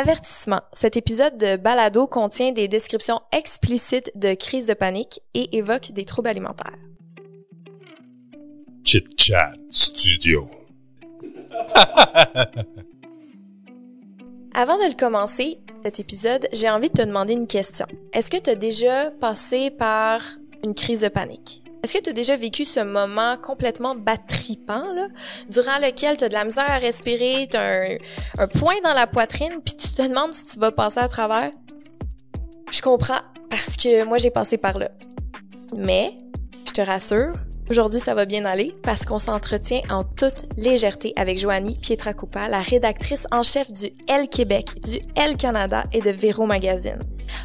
Avertissement. Cet épisode de Balado contient des descriptions explicites de crises de panique et évoque des troubles alimentaires. Chit Chat Studio. Avant de le commencer, cet épisode, j'ai envie de te demander une question. Est-ce que tu as déjà passé par une crise de panique? Est-ce que tu as déjà vécu ce moment complètement battripant, là, durant lequel tu as de la misère à respirer, tu un, un point dans la poitrine, puis tu te demandes si tu vas passer à travers? Je comprends, parce que moi, j'ai passé par là. Mais, je te rassure, Aujourd'hui, ça va bien aller parce qu'on s'entretient en toute légèreté avec Joanie Pietracoupa, la rédactrice en chef du L Québec, du L Canada et de Véro Magazine.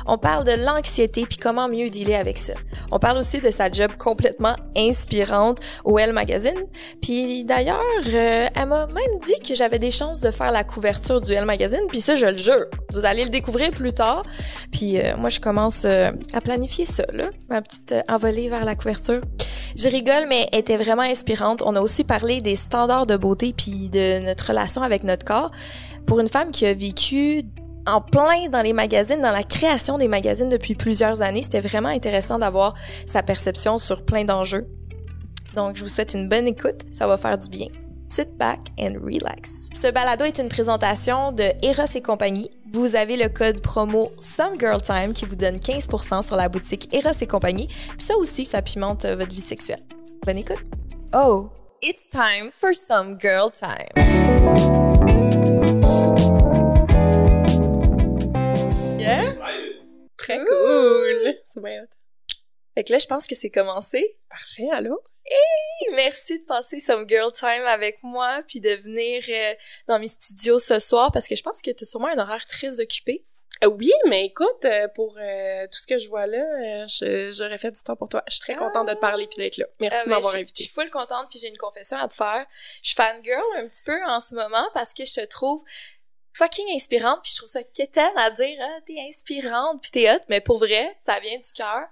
On parle de l'anxiété puis comment mieux dealer avec ça. On parle aussi de sa job complètement inspirante au Elle Magazine. Puis d'ailleurs, euh, elle m'a même dit que j'avais des chances de faire la couverture du Elle Magazine. Puis ça, je le jure. Vous allez le découvrir plus tard. Puis euh, moi, je commence euh, à planifier ça, là, ma petite envolée vers la couverture. Je rigole, mais elle était vraiment inspirante. On a aussi parlé des standards de beauté puis de notre relation avec notre corps. Pour une femme qui a vécu en plein dans les magazines, dans la création des magazines depuis plusieurs années. C'était vraiment intéressant d'avoir sa perception sur plein d'enjeux. Donc, je vous souhaite une bonne écoute. Ça va faire du bien. Sit back and relax. Ce balado est une présentation de Eros et compagnie. Vous avez le code promo Some Girl Time qui vous donne 15% sur la boutique Eros et compagnie. Puis ça aussi, ça pimente votre vie sexuelle. Bonne écoute. Oh, it's time for Some Girl Time. Cool. C'est bien. Fait que là, je pense que c'est commencé. Parfait, allô? Hey, merci de passer some girl time avec moi puis de venir euh, dans mes studios ce soir parce que je pense que tu as sûrement un horaire très occupé. Euh, oui, mais écoute, euh, pour tout ce que je vois là, j'aurais fait du temps pour toi. Je suis très contente de te parler puis d'être là. Merci Ah, de ben, m'avoir je- Je invitée. suis full contente puis j'ai une confession à te faire. Je suis fangirl un petit peu en ce moment parce que je te trouve fucking inspirante puis je trouve ça quétaine à dire ah t'es inspirante puis t'es hot mais pour vrai ça vient du cœur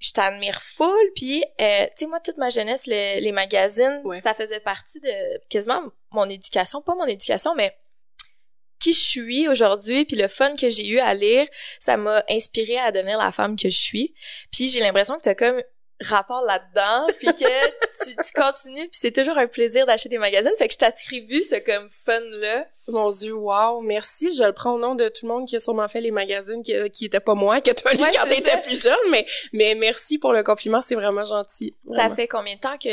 je t'admire full puis euh, tu sais moi toute ma jeunesse le- les magazines Ouais. ça faisait partie de quasiment mon éducation pas mon éducation mais qui je suis aujourd'hui puis le fun que j'ai eu à lire ça m'a inspiré à devenir la femme que je suis puis j'ai l'impression que t'as comme rapport là-dedans puis que tu, tu continues puis c'est toujours un plaisir d'acheter des magazines fait que je t'attribue ce comme fun là Mon Dieu, wow, merci. Je le prends au nom de tout le monde qui a sûrement fait les magazines qui, qui étaient pas moi, que tu as lu Ouais, quand t'étais plus jeune, mais, mais merci pour le compliment, c'est vraiment gentil. Ça fait combien de temps que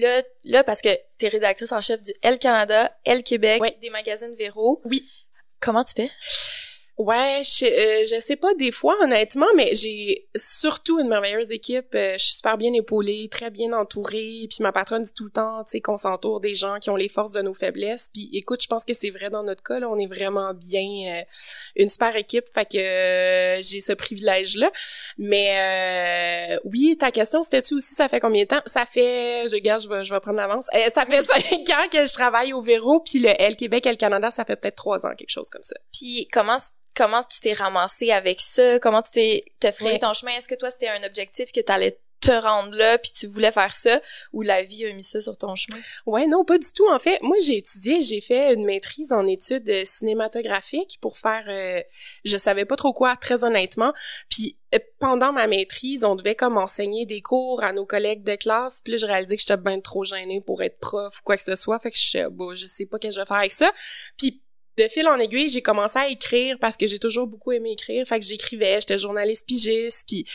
là, là parce que t'es rédactrice en chef du Elle Canada, Elle Québec, Ouais. des magazines Véro. Oui. Comment tu fais? Ouais, je, euh, je sais pas des fois honnêtement, mais j'ai surtout une merveilleuse équipe. Euh, je suis super bien épaulée, très bien entourée. Puis ma patronne dit tout le temps, tu sais, qu'on s'entoure des gens qui ont les forces de nos faiblesses. Puis écoute, je pense que c'est vrai dans notre cas. Là, on est vraiment bien, euh, une super équipe. Fait que euh, j'ai ce privilège-là. Mais euh, oui, ta question, c'était-tu aussi, ça fait combien de temps? Ça fait, je gage, je vais, je vais prendre l'avance. Euh, ça fait cinq ans que je travaille au Véro, puis le L Québec, L Canada, ça fait peut-être trois ans, quelque chose comme ça. Puis comment comment tu t'es ramassé avec ça? Comment tu t'es t'as frayé Ouais. ton chemin? Est-ce que toi c'était un objectif que t'allais te rendre là puis tu voulais faire ça ou la vie a mis ça sur ton chemin? Ouais, non, pas du tout. En fait, moi, j'ai étudié, j'ai fait une maîtrise en études euh, cinématographiques pour faire, euh, je savais pas trop quoi, très honnêtement. Puis euh, pendant ma maîtrise, on devait comme enseigner des cours à nos collègues de classe. Puis là, je réalisais que j'étais bien trop gênée pour être prof ou quoi que ce soit. Fait que je sais, bon, je sais pas ce que je vais faire avec ça. Puis de fil en aiguille, j'ai commencé à écrire parce que j'ai toujours beaucoup aimé écrire. Fait que j'écrivais, j'étais journaliste pigiste. Puis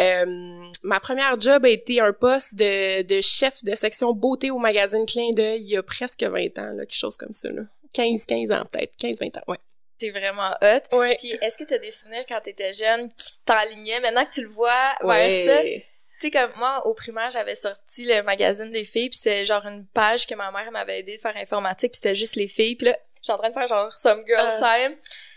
euh, ma première job a été un poste de, de chef de section beauté au magazine Clin d'œil il y a presque 20 ans, là, quelque chose comme ça. Là. 15, 15 ans peut-être, 15, 20 ans, ouais. T'es vraiment hot. Ouais. Puis est-ce que t'as des souvenirs quand t'étais jeune qui t'enlignaient? Maintenant que tu le vois vers ça? Ouais. Tu sais, comme moi, au primaire, j'avais sorti le magazine des filles, puis c'était genre une page que ma mère m'avait aidé de faire informatique, puis c'était juste les filles. Puis là, suis en train de faire genre Some Girl Ah. Time.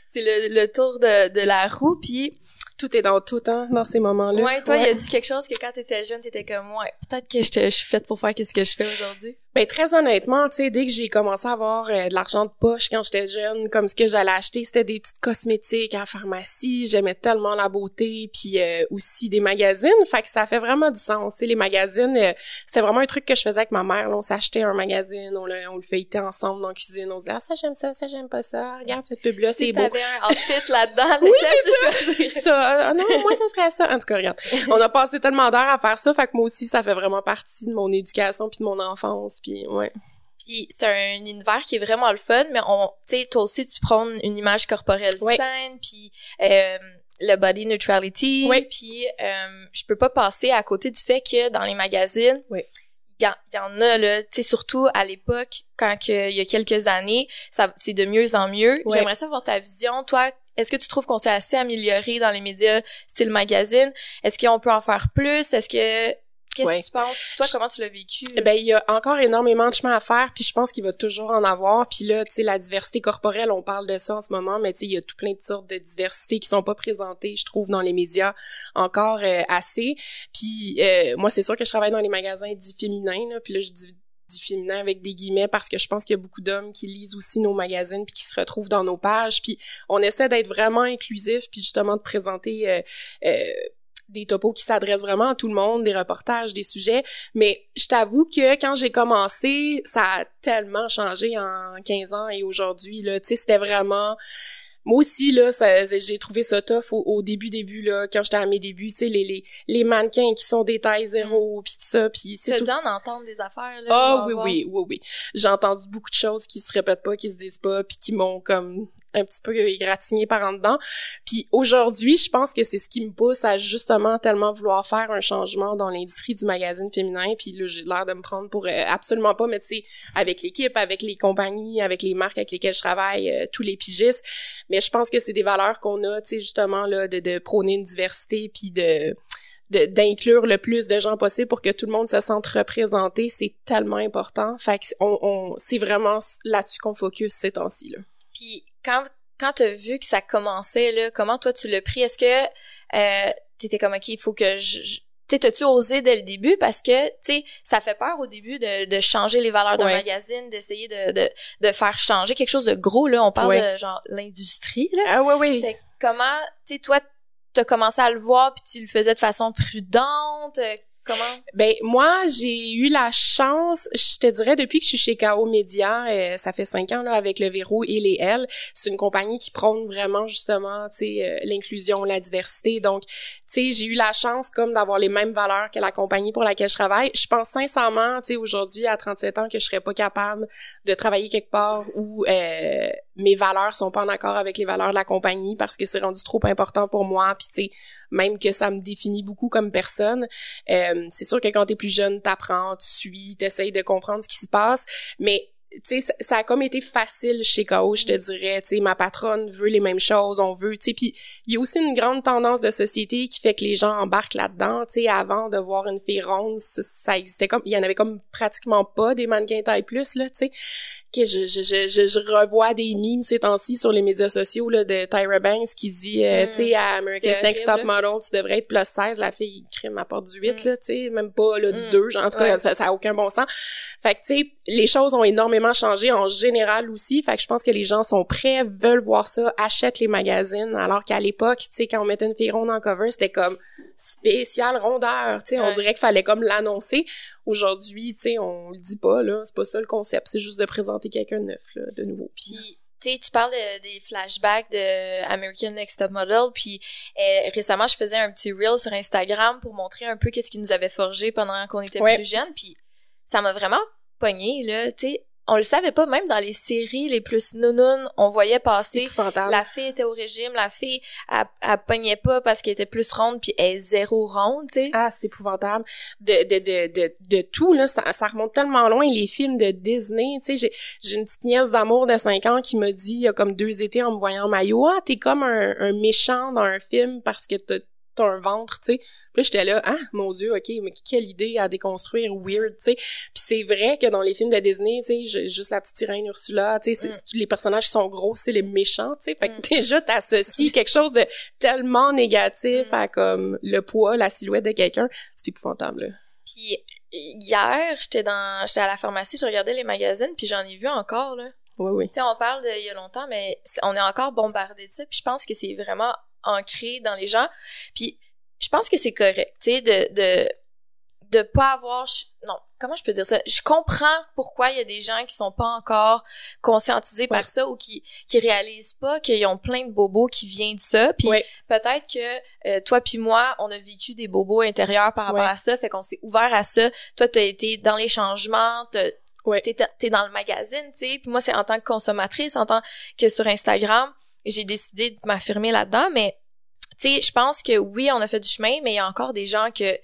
C'est le, le tour de, de la roue, puis Tout est dans tout, hein, dans ces moments-là. ouais, toi, il a dit quelque chose que quand t'étais jeune, t'étais comme, ouais, peut-être que je je suis faite pour faire qu'est-ce que je fais aujourd'hui. Ben très honnêtement, tu sais, dès que j'ai commencé à avoir euh, de l'argent de poche quand j'étais jeune, comme ce que j'allais acheter, c'était des petites cosmétiques à la pharmacie. J'aimais tellement la beauté, puis euh, aussi des magazines. Fait que ça fait vraiment du sens. Tu sais, les magazines, euh, c'était vraiment un truc que je faisais avec ma mère. Là. On s'achetait un magazine, on le, on le feuilletait ensemble dans la cuisine. On disait ah ça j'aime ça, ça j'aime pas ça. Regarde cette pub là, c'est Si beau. t'avais un outfit là-dedans, Oui, c'est ça. ça. Ah non, moi, ça serait ça. En tout cas, regarde. On a passé tellement d'heures à faire ça, fait que moi aussi, ça fait vraiment partie de mon éducation puis de mon enfance, puis ouais. Puis c'est un univers qui est vraiment le fun, mais on, tu sais, toi aussi tu prends une image corporelle Oui. saine, puis euh, le body neutrality, Oui. puis euh, je peux pas passer à côté du fait que dans les magazines, Oui. il y, en- il y en a là, tu sais surtout à l'époque quand il y a quelques années, ça c'est de mieux en mieux. Ouais. J'aimerais savoir ta vision, toi. Est-ce que tu trouves qu'on s'est assez amélioré dans les médias style magazine? Est-ce qu'on peut en faire plus? Est-ce que qu'est-ce Ouais. que tu penses? Toi, comment tu l'as vécu? Eh Ben il y a encore énormément de chemin à faire, puis je pense qu'il va toujours en avoir. Puis là, tu sais, la diversité corporelle, on parle de ça en ce moment, mais tu sais, il y a tout plein de sortes de diversités qui sont pas présentées, je trouve, dans les médias encore euh, assez. Puis euh, moi, c'est sûr que je travaille dans les magasins dits féminins, là, puis là, je dis dit féminin avec des guillemets parce que je pense qu'il y a beaucoup d'hommes qui lisent aussi nos magazines puis qui se retrouvent dans nos pages puis on essaie d'être vraiment inclusif puis justement de présenter euh, euh, des topos qui s'adressent vraiment à tout le monde, des reportages, des sujets. Mais je t'avoue que quand j'ai commencé, ça a tellement changé en 15 ans et aujourd'hui, là, tu sais, c'était vraiment... Moi aussi, là, j'ai trouvé ça tough au, au début, début, là, quand j'étais à mes débuts, tu sais, les, les, les mannequins qui sont des tailles zéro, puis tout ça, puis tu c'est tout... dû en entendre des affaires là? Ah oui, voir. oui, oui, oui. J'ai entendu beaucoup de choses qui se répètent pas, qui se disent pas, puis qui m'ont comme un petit peu égratigné par en dedans. Puis aujourd'hui, je pense que c'est ce qui me pousse à justement tellement vouloir faire un changement dans l'industrie du magazine féminin. Puis là, j'ai l'air de me prendre pour euh, absolument pas, mais tu sais, avec l'équipe, avec les compagnies, avec les marques avec lesquelles je travaille, euh, tous les pigistes. Mais je pense que c'est des valeurs qu'on a, tu sais, justement, là, de, prôner une diversité, puis de d'inclure le plus de gens possible pour que tout le monde se sente représenté, c'est tellement important. Fait que c'est vraiment là-dessus qu'on focus ces temps-ci là. Puis quand quand t'as vu que ça commençait là, comment toi tu l'as pris? Est-ce que euh, t'étais comme ok, il faut que je, je- tu sais, t'as-tu osé dès le début? Parce que, tu sais, ça fait peur au début de, de changer les valeurs d'un Ouais. magazine, d'essayer de, de, de faire changer quelque chose de gros, là. On parle Ouais. de, genre, l'industrie, là. Ah ouais oui. Fait comment, tu sais, toi, t'as commencé à le voir puis tu le faisais de façon prudente, euh, Ben moi, j'ai eu la chance, je te dirais depuis que je suis chez KO Média, euh, ça fait cinq ans là avec le Verrou et les L, c'est une compagnie qui prône vraiment justement, tu sais, euh, l'inclusion, la diversité. Donc, tu sais, j'ai eu la chance comme d'avoir les mêmes valeurs que la compagnie pour laquelle je travaille. Je pense sincèrement, tu sais, aujourd'hui à 37 ans que je serais pas capable de travailler quelque part où euh, mes valeurs sont pas en accord avec les valeurs de la compagnie parce que c'est rendu trop important pour moi puis tu sais même que ça me définit beaucoup comme personne. Euh, c'est sûr que quand t'es plus jeune, t'apprends, tu suis, t'essayes de comprendre ce qui se passe, mais tu sais, ça, a comme été facile chez KO, je te dirais, tu sais, ma patronne veut les mêmes choses, on veut, tu sais, puis il y a aussi une grande tendance de société qui fait que les gens embarquent là-dedans, tu sais, avant de voir une fille ronde, ça, ça existait comme, il y en avait comme pratiquement pas des mannequins taille plus, là, tu sais, que je, je, je, je, revois des memes ces temps-ci sur les médias sociaux, là, de Tyra Banks qui dit, euh, Mm. tu sais, à America's Next Top Model, tu devrais être plus 16, la fille, il crime à porte du 8, Mm. là, tu sais, même pas, là, du Mm. 2, genre, en tout cas, ça, ça a aucun bon sens. Fait que, tu sais, les choses ont énormément changé en général aussi. Fait que je pense que les gens sont prêts, veulent voir ça, achètent les magazines. Alors qu'à l'époque, tu sais, quand on mettait une fille ronde en cover, c'était comme spécial rondeur. Tu sais, on dirait qu'il fallait comme l'annoncer. Aujourd'hui, tu sais, on le dit pas, là. C'est pas ça le concept. C'est juste de présenter quelqu'un de neuf, là, de nouveau. Puis, tu sais, tu parles de- des flashbacks de American Next Top Model, puis euh, récemment, je faisais un petit reel sur Instagram pour montrer un peu qu'est-ce qui nous avait forgé pendant qu'on était Ouais. plus jeunes, puis ça m'a vraiment pogné, là, tu sais. On le savait pas, même dans les séries les plus nounounes, on voyait c'est passer épouvantable. la fille était au régime, la fille, elle, elle pognait pas parce qu'elle était plus ronde, puis elle est zéro ronde, tu sais. Ah, c'est épouvantable. De, de, de, de, de tout, là, ça, ça remonte tellement loin, les films de Disney, tu sais, j'ai, j'ai une petite nièce d'amour de 5 ans qui m'a dit, il y a comme deux étés en me voyant en maillot, ah, t'es comme un, un méchant dans un film parce que t'as, t'as un ventre, tu sais. Puis là, j'étais là, ah, mon Dieu, OK, mais quelle idée à déconstruire, weird, tu sais. Puis c'est vrai que dans les films de Disney, tu sais, juste la petite sirène Ursula, tu sais, Mm. les personnages qui sont gros, c'est les méchants, tu sais. Fait que Mm. déjà, t'associes quelque chose de tellement négatif Mm. à comme le poids, la silhouette de quelqu'un, c'est épouvantable. là. Puis hier, j'étais dans, j'étais à la pharmacie, je regardais les magazines, puis j'en ai vu encore, là. Oui, oui. Tu sais, on parle d'il y a longtemps, mais on est encore bombardé de ça, puis je pense que c'est vraiment ancré dans les gens. Puis je pense que c'est correct, tu sais, de, de, de pas avoir... Non, comment je peux dire ça? Je comprends pourquoi il y a des gens qui sont pas encore conscientisés par ça ou qui, qui réalisent pas qu'ils ont plein de bobos qui viennent de ça. Puis Ouais. peut-être que euh, toi puis moi, on a vécu des bobos intérieurs par rapport Ouais. à ça, fait qu'on s'est ouvert à ça. Toi, t'as été dans les changements, t'es, t'es dans le magazine, tu sais. Puis moi, c'est en tant que consommatrice, en tant que sur Instagram, j'ai décidé de m'affirmer là-dedans. Mais, tu sais, je pense que oui, on a fait du chemin, mais il y a encore des gens que,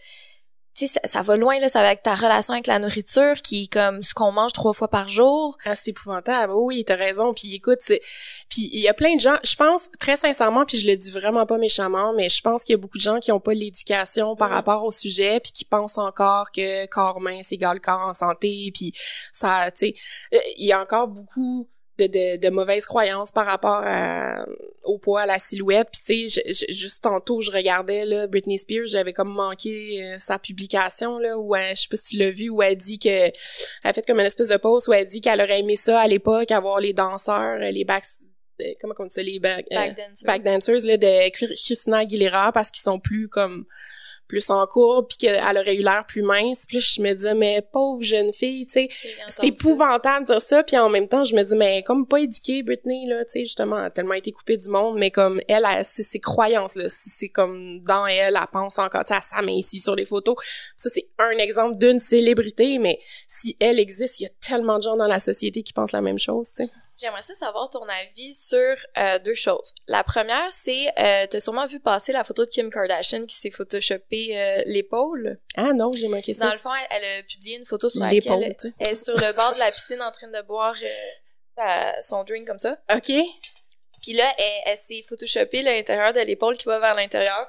tu sais, ça, ça va loin, là. Ça va avec ta relation avec la nourriture, qui est comme ce qu'on mange trois fois par jour. Ah, c'est épouvantable. Oui, oui, t'as raison. Puis écoute, c'est... Puis il y a plein de gens, je pense, très sincèrement, puis je le dis vraiment pas méchamment, mais je pense qu'il y a beaucoup de gens qui ont pas l'éducation par Mm. rapport au sujet, puis qui pensent encore que corps mince égale corps en santé, puis ça, tu sais, euh, il y a encore beaucoup de, de, de mauvaises croyances par rapport à- au poids, à la silhouette. Puis tu sais, juste tantôt, je regardais là, Britney Spears, j'avais comme manqué euh, sa publication là, où elle, je sais pas si tu l'as vu, où elle dit que elle a fait comme une espèce de post où elle dit qu'elle aurait aimé ça à l'époque, avoir les danseurs, euh, les back, euh, comment on dit ça, les back, euh, Back dancer. back dancers là, de Chris- Christina Aguilera parce qu'ils sont plus comme plus en cours puis qu'elle aurait eu l'air plus mince. Puis je me disais mais pauvre jeune fille tu sais. C'est ça. épouvantable de dire ça. Puis en même temps je me dis mais comme pas éduquée Britney là tu sais justement elle a tellement été coupée du monde mais comme elle, elle c'est ses croyances là. C'est comme dans elle elle pense encore tu sais elle s'amincit sur les photos. Ça c'est un exemple d'une célébrité mais si elle existe il y a tellement de gens dans la société qui pensent la même chose tu sais J'aimerais ça savoir ton avis sur euh, deux choses. La première, c'est, euh, t'as sûrement vu passer la photo de Kim Kardashian qui s'est photoshopé euh, l'épaule. ah non j'ai manqué Dans ça le fond, elle, elle a publié une photo sur l'épaule laquelle elle est sur le bord de la piscine en train de boire sa- son drink comme ça. ok Puis là, elle, elle s'est photoshopé l'intérieur de l'épaule qui va vers l'intérieur.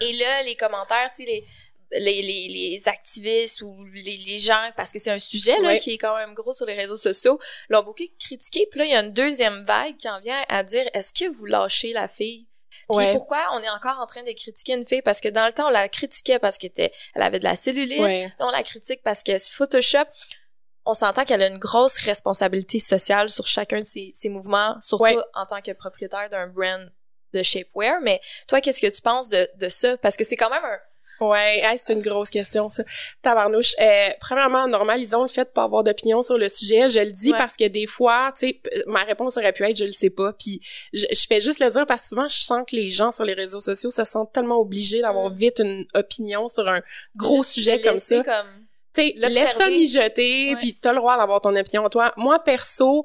Et là, les commentaires, tu sais, les, les, les, les activistes ou les, les gens, parce que c'est un sujet là, qui est quand même gros sur les réseaux sociaux, l'ont beaucoup critiqué. Puis là, il y a une deuxième vague qui en vient à dire, est-ce que vous lâchez la fille? Puis Ouais. pourquoi on est encore en train de critiquer une fille? Parce que dans le temps, on la critiquait parce qu'elle était, elle avait de la cellulite. ouais Là, on la critique parce que Photoshop, on s'entend qu'elle a une grosse responsabilité sociale sur chacun de ses, ses mouvements, surtout Ouais. en tant que propriétaire d'un brand de shapewear. Mais toi, qu'est-ce que tu penses de, de ça? Parce que c'est quand même un... Ouais, hey, c'est une grosse question, ça. Tabarnouche. Euh, premièrement, normalisons le fait de pas avoir d'opinion sur le sujet. Je le dis Ouais. parce que des fois, tu sais, ma réponse aurait pu être je le sais pas. Puis je, je fais juste le dire parce que souvent, je sens que les gens sur les réseaux sociaux se sentent tellement obligés d'avoir Mm. vite une opinion sur un gros sujet comme ça. comme- Tu sais, laisse ça mijoter, puis t'as le droit d'avoir ton opinion toi. Moi, perso,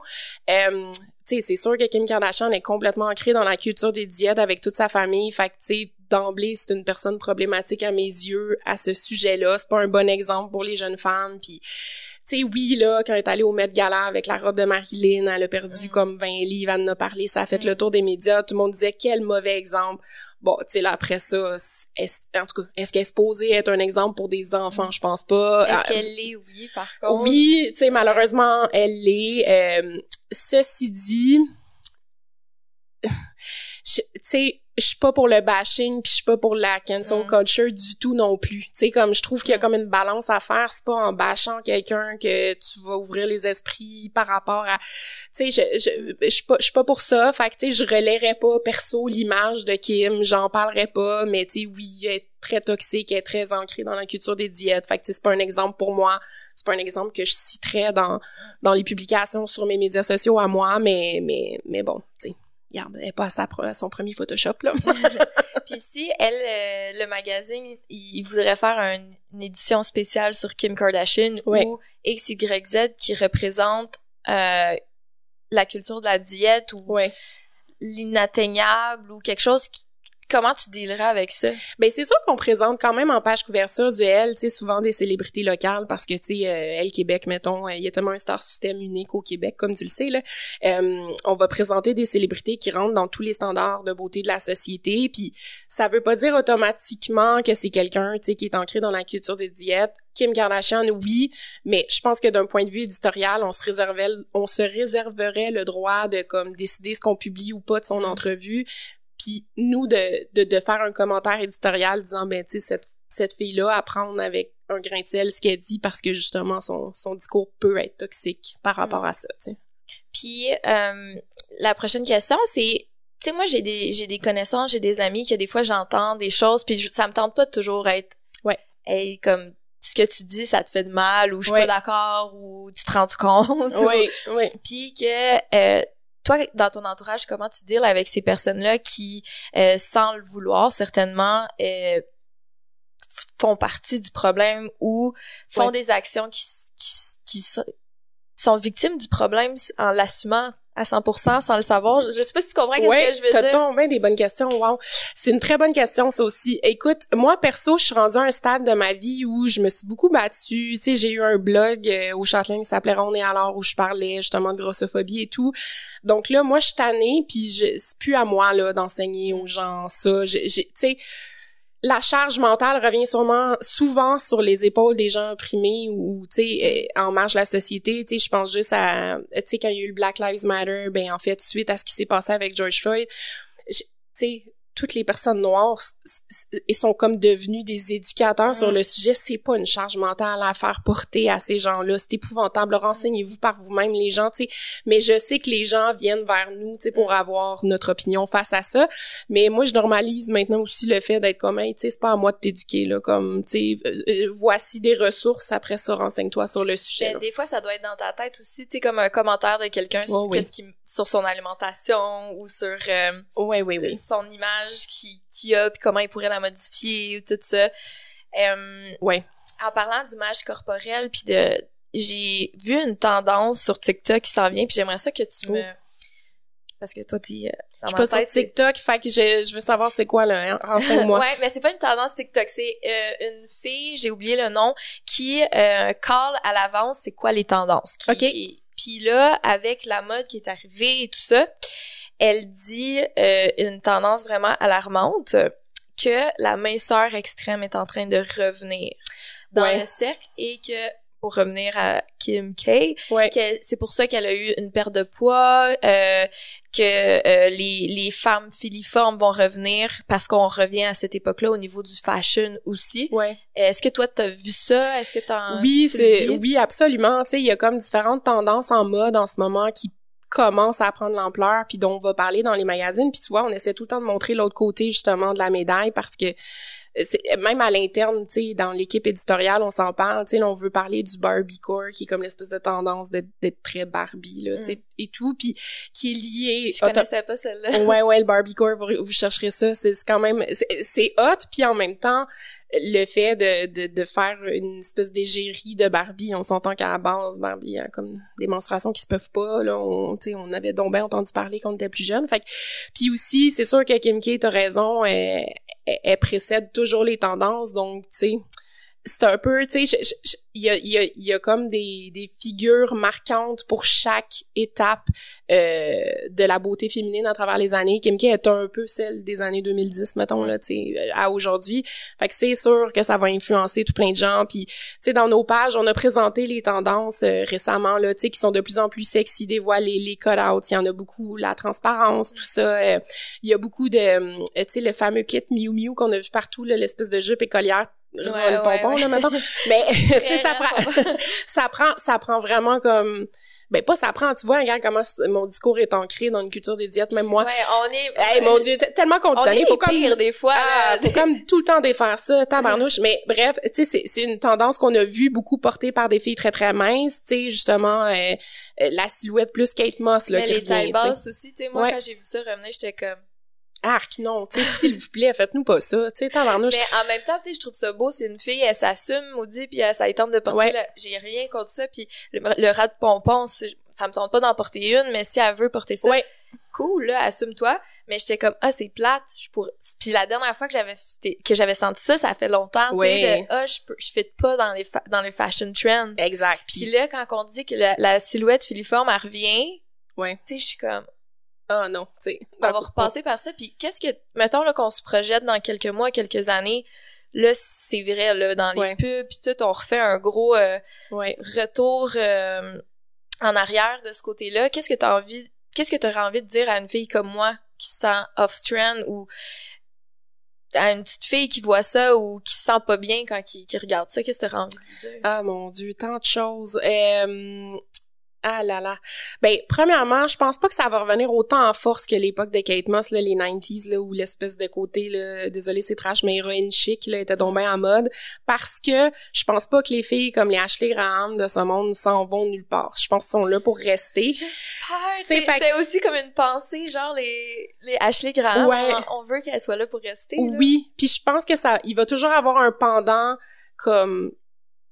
euh, sais, c'est sûr que Kim Kardashian est complètement ancrée dans la culture des diètes avec toute sa famille. Fait que, tu sais, d'emblée, c'est une personne problématique à mes yeux à ce sujet-là. C'est pas un bon exemple pour les jeunes femmes. Puis, tu sais, oui, là, quand elle est allée au Met Gala avec la robe de Marilyn, elle a perdu Mm. comme 20 livres, elle en a parlé, ça a fait Mm. le tour des médias. Tout le monde disait, quel mauvais exemple. Bon, tu sais, là, après ça, est en tout cas, est-ce qu'elle est supposée être un exemple pour des enfants? Je pense pas. Est-ce Euh, qu'elle l'est? Oui, par contre. oui, tu sais, malheureusement, elle l'est. Euh, ceci dit, je- tu sais, je suis pas pour le bashing, puis je suis pas pour la cancel Mm. culture du tout non plus. Tu sais, comme je trouve qu'il y a Mm. comme une balance à faire. C'est pas en bashant quelqu'un que tu vas ouvrir les esprits par rapport à... Tu sais, je, je, je suis pas, je suis pas pour ça. Fait que, tu sais, je pas perso l'image de Kim. J'en parlerais pas, mais tu sais, oui, elle est très toxique, elle est très ancrée dans la culture des diètes. Fait que, c'est pas un exemple pour moi. C'est pas un exemple que je citerais dans, dans les publications sur mes médias sociaux à moi, mais, mais, mais bon, tu sais. Regarde, elle est pas à, à son premier Photoshop, là. Puis si elle, euh, le magazine, il voudrait faire un- une édition spéciale sur Kim Kardashian Ouais. ou XYZ qui représente euh, la culture de la diète ou ouais. l'inatteignable ou quelque chose qui, comment tu dealerais avec ça? Ben c'est sûr qu'on présente quand même en page couverture du L, tu sais souvent des célébrités locales parce que tu sais euh, Elle Québec mettons, euh, il y a tellement un star system unique au Québec comme tu le sais là. Euh, on va présenter des célébrités qui rentrent dans tous les standards de beauté de la société puis ça veut pas dire automatiquement que c'est quelqu'un tu sais qui est ancré dans la culture des diètes. Kim Kardashian oui, mais je pense que d'un point de vue éditorial, on se réservait on se réserverait le droit de comme décider ce qu'on publie ou pas de son entrevue puis nous de, de, de faire un commentaire éditorial disant ben tu sais cette cette fille là à prendre avec un grain de sel ce qu'elle dit parce que justement son, son discours peut être toxique par rapport Mm. à ça, tu sais. Puis euh, la prochaine question, c'est tu sais moi j'ai des j'ai des connaissances, j'ai des amis que des fois j'entends des choses puis je- ça me tente pas de toujours être Ouais. hey comme ce que tu dis ça te fait de mal ou je suis Ouais. pas d'accord ou tu te rends compte? Ou- Oui, oui. puis que euh, toi dans ton entourage comment tu deals avec ces personnes là qui euh, sans le vouloir certainement euh, font partie du problème ou font Ouais. des actions qui qui, qui sont victimes du problème en l'assumant à 100% sans le savoir je, je sais pas si tu comprends qu'est-ce Ouais, que je veux t'as dire tombé des bonnes questions, wow. C'est une très bonne question, ça aussi. Écoute, moi, perso, je suis rendue à un stade de ma vie où je me suis beaucoup battue. Tu sais, j'ai eu un blog euh, au Châtelain qui s'appelait On est alors où je parlais justement de grossophobie et tout. Donc là, moi, je suis tannée, puis c'est plus à moi, là, d'enseigner aux gens ça. Tu sais, la charge mentale revient sûrement souvent sur les épaules des gens opprimés ou tu sais euh, en marge de la société. Tu sais je pense juste à tu sais quand il y a eu le Black Lives Matter ben en fait suite à ce qui s'est passé avec George Floyd tu sais toutes les personnes noires ils sont comme devenus des éducateurs sur Mm. le sujet c'est pas une charge mentale à faire porter à ces gens-là. C'est épouvantable. Renseignez-vous par vous-même les gens tu sais. Mais je sais que les gens viennent vers nous tu sais pour Mm. avoir notre opinion face à ça. Mais moi je normalise maintenant aussi le fait d'être comme hey, tu sais c'est pas à moi de t'éduquer là comme tu sais euh, euh, voici des ressources après ça renseigne-toi sur le sujet des fois, ça doit être dans ta tête aussi, tu sais, comme un commentaire de quelqu'un sur, Ouais, oui. qu'est-ce qui, sur son alimentation ou sur euh, ouais oui oui son image qui- qu'il a, puis comment il pourrait la modifier ou tout ça. Euh, ouais en parlant d'image corporelle, puis de... J'ai vu une tendance sur TikTok qui s'en vient, puis j'aimerais ça que tu me... Parce que toi, t'es... euh, Dans je suis pas sur tête, TikTok fait que je, je veux savoir c'est quoi là hein? renseigne-moi ouais, mais c'est pas une tendance TikTok, c'est euh, une fille, j'ai oublié le nom, qui euh, call à l'avance c'est quoi les tendances. Qui, Ok. qui- puis là, avec la mode qui est arrivée et tout ça, elle dit euh, une tendance vraiment alarmante que la minceur extrême est en train de revenir dans Ouais. le cercle et que pour revenir à Kim K, ouais que c'est pour ça qu'elle a eu une perte de poids, euh, que euh, les, les femmes filiformes vont revenir parce qu'on revient à cette époque-là au niveau du fashion aussi. ouais Est-ce que toi t'as vu ça? Est-ce que t'as Oui, c'est oui, absolument. Tu sais, il y a comme différentes tendances en mode en ce moment qui commencent à prendre l'ampleur puis dont on va parler dans les magazines. Puis tu vois on essaie tout le temps de montrer l'autre côté justement de la médaille parce que euh, même à l'interne tu sais dans l'équipe éditoriale on s'en parle. Tu sais on veut parler du Barbiecore qui est comme l'espèce de tendance d'être très Barbie là tu sais et tout puis qui est lié Je connaissais pas celle-là. ouais ouais le Barbiecore vous, vous chercherez ça. C'est quand même c'est c'est hot puis en même temps le fait de, de, de faire une espèce d'égérie de Barbie on s'entend qu'à la base Barbie a comme des menstruations qui se peuvent pas là on on avait donc bien entendu parler quand on était plus jeune fait puis aussi c'est sûr que Kim K t'as raison elle, elle- elle précède toujours les tendances donc tu sais c'est un peu, tu sais, il y a, y, a, y a comme des, des figures marquantes pour chaque étape euh, de la beauté féminine à travers les années. Kim K est un peu celle des années 2010, mettons, là, tu sais, à aujourd'hui. Fait que c'est sûr que ça va influencer tout plein de gens. Puis, tu sais, dans nos pages, on a présenté les tendances euh, récemment, là, tu sais, qui sont de plus en plus sexy, dévoilées, les cut-outs, il y en a beaucoup, la transparence, tout ça. euh, il y a beaucoup de, tu sais, le fameux kit Miu Miu qu'on a vu partout, l'espèce de jupe écolière Ouais, le pompon là mettons mais tu sais ça prend ça prend ça prend vraiment comme ben pas ça prend tu vois regarde comment mon discours est ancré dans une culture des diètes même moi Ouais, on est hey mon dieu tellement on est conditionné faut comme pires des fois. ah, faut comme tout le temps défaire ça, tabarnouche. Mais bref, tu sais, c'est, c'est une tendance qu'on a vu beaucoup portée par des filles très très minces, tu sais, justement, euh, euh, la silhouette plus Kate Moss, là, Mais qui les tailles basses aussi, tu sais, moi Ouais. quand j'ai vu ça revenir, j'étais comme Arc, non, tu sais, s'il vous plaît, faites-nous pas ça, tu sais, tabarnouche. Mais en même temps, tu sais, je trouve ça beau, c'est une fille, elle s'assume, maudit, puis elle, ça tente de porter, Ouais. la- j'ai rien contre ça, puis le, le rat de pompon, ça me tente pas d'en porter une, mais si elle veut porter ça, Ouais. cool, là, assume-toi, mais j'étais comme, ah, c'est plate, je pourrais, puis la dernière fois que j'avais, que j'avais senti ça, ça fait longtemps, tu sais, Ouais. de, ah, je peux, je fit pas dans les, fa- dans les fashion trends. Exact. Puis là, quand on dit que la, la silhouette filiforme, elle revient, Ouais. tu sais, je suis comme, Ah non, tu sais. on va repasser par ça. Puis qu'est-ce que, mettons là qu'on se projette dans quelques mois, quelques années, là c'est vrai là dans les Ouais. pubs puis tout, on refait un gros euh, Ouais. retour euh, en arrière de ce côté-là. Qu'est-ce que t'as envie, qu'est-ce que t'aurais envie de dire à une fille comme moi qui se sent off trend ou à une petite fille qui voit ça ou qui se sent pas bien quand qui, qui regarde ça, qu'est-ce que tu envie de dire? Ah mon dieu, tant de choses. Euh, ah là là. Ben, premièrement, je pense pas que ça va revenir autant en force que l'époque de Kate Moss, là, les 90s, là, où l'espèce de côté, là, désolé c'est trash, mais héroïne chic, là, était bien en mode. Parce que je pense pas que les filles comme les Ashley Graham de ce monde s'en vont nulle part. Je pense qu'ils sont là pour rester. C'est C'était aussi comme une pensée, genre les, les Ashley Graham, Ouais. on, on veut qu'elles soient là pour rester. Oui, puis je pense que ça, il va toujours avoir un pendant comme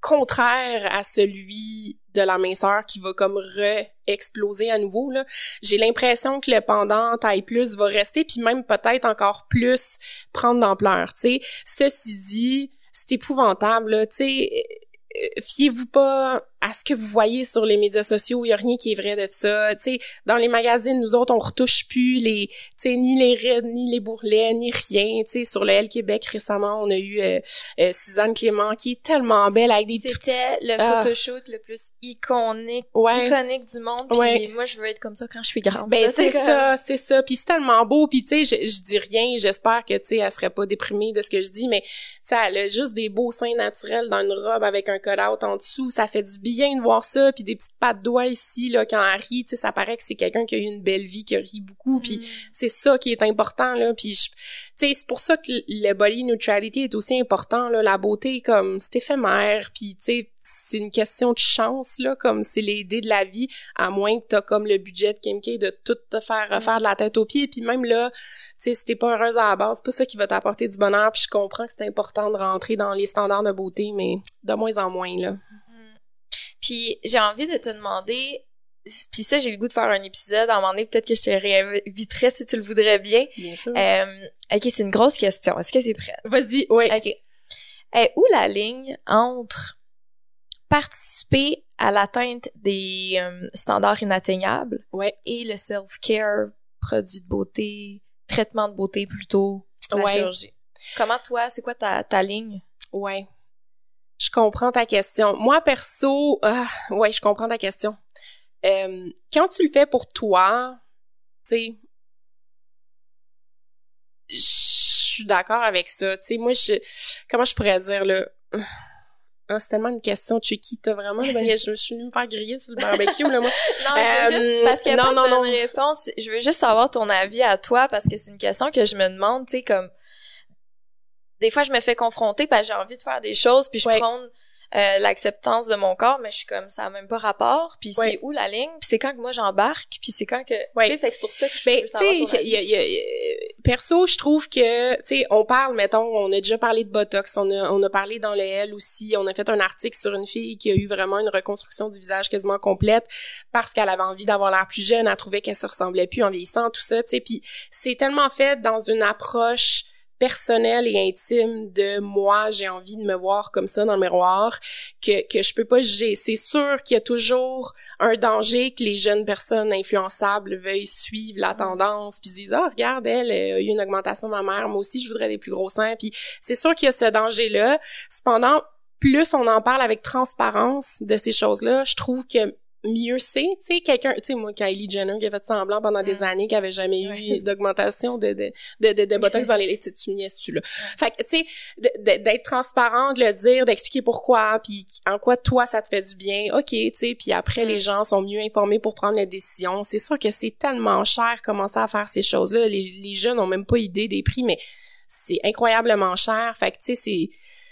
contraire à celui de la minceur qui va comme re-exploser à nouveau là. J'ai l'impression que le pendant taille plus va rester puis même peut-être encore plus prendre d'ampleur. Ceci dit, c'est épouvantable là, euh, Fiez-vous pas à ce que vous voyez sur les médias sociaux, il y a rien qui est vrai de ça. Tu sais, dans les magazines, nous autres, on retouche plus les, tu sais, ni les rides, ni les bourrelets, ni rien. Tu sais, sur le L Québec récemment, on a eu euh, euh, Suzanne Clément qui est tellement belle avec des tout C'était le Ah. photoshoot le plus iconique, Ouais. iconique du monde. Puis Ouais. moi, je veux être comme ça quand je suis grande. Ben c'est comme- ça, c'est ça. Puis c'est tellement beau. Puis tu sais, je, je dis rien. J'espère que tu sais, elle serait pas déprimée de ce que je dis, mais tu sais, elle a juste des beaux seins naturels dans une robe avec un cut-out en dessous. Ça fait du bien de voir ça. Puis des petites pattes doigts ici là quand elle rit. Tu sais, ça paraît que c'est quelqu'un qui a eu une belle vie, qui rit beaucoup. Puis Mm. c'est ça qui est important là. Puis je- tu sais, c'est pour ça que le body neutrality est aussi important là. La beauté comme c'est éphémère. Puis tu sais, c'est une question de chance là, comme c'est les dés de la vie à moins que t'as comme le budget de Kim K de tout te faire refaire de la tête aux pieds. Puis même là, tu sais, si t'es pas heureuse à la base, c'est pas ça qui va t'apporter du bonheur. Puis je comprends que c'est important de rentrer dans les standards de beauté, mais de moins en moins, là. Puis j'ai envie de te demander, puis ça j'ai le goût de faire un épisode, à un moment donné peut-être que je te réinviterais si tu le voudrais bien. Bien sûr. Euh, ok, c'est une grosse question. Est-ce que t'es prête? Vas-y, ouais. Ok. Est où la ligne entre participer à l'atteinte des euh, standards inatteignables Ouais. et le self-care, produit de beauté, traitement de beauté plutôt, la Ouais. chirurgie? Comment toi, c'est quoi ta, ta ligne? Ouais. Je comprends ta question. Moi, perso, ah, ouais, je comprends ta question. Euh, quand tu le fais pour toi, tu sais, je suis d'accord avec ça. Tu sais, moi, je, comment je pourrais dire, là, ah, c'est tellement une question tricky. T'as vraiment, je, je suis venue me faire griller sur le barbecue, là, moi. Non, je veux Euh, juste, parce qu'il y a non, pas de non, bonne non. réponse. Je veux juste savoir ton avis à toi parce que c'est une question que je me demande, tu sais, comme, des fois, je me fais confronter parce que j'ai envie de faire des choses puis je Ouais. prends euh, l'acceptance de mon corps, mais je suis comme, ça a même pas rapport puis Ouais. c'est où la ligne? Puis c'est quand que moi j'embarque puis c'est quand que, Ouais. tu sais, fait que c'est pour ça que je Ben, tu sais, y a- y a- y a- perso, je trouve que, tu sais, on parle, mettons, on a déjà parlé de Botox, on a, on a parlé dans le L aussi, on a fait un article sur une fille qui a eu vraiment une reconstruction du visage quasiment complète parce qu'elle avait envie d'avoir l'air plus jeune, elle trouvait qu'elle se ressemblait plus en vieillissant, tout ça, tu sais, puis c'est tellement fait dans une approche personnelle et intime de moi, j'ai envie de me voir comme ça dans le miroir, que, que je peux pas juger. C'est sûr qu'il y a toujours un danger que les jeunes personnes influençables veuillent suivre la tendance puis se disent ah regarde elle euh, a eu une augmentation de ma mère moi aussi je voudrais des plus gros seins. Puis c'est sûr qu'il y a ce danger là cependant plus on en parle avec transparence de ces choses là je trouve que mieux c'est, tu sais, quelqu'un, tu sais, moi, Kylie Jenner qui a fait semblant pendant des Mm. années qu'il avait jamais eu d'augmentation de, de, de, de, de botox dans les lèvres, tu sais, tu là? Fait que, tu sais, d'être transparent, de le dire, d'expliquer pourquoi, puis en quoi toi ça te fait du bien, ok, tu sais, puis après Mm. les gens sont mieux informés pour prendre la décision. C'est sûr que c'est tellement cher commencer à faire ces choses-là. Les, les jeunes ont même pas idée des prix, mais c'est incroyablement cher. Fait que tu sais, c'est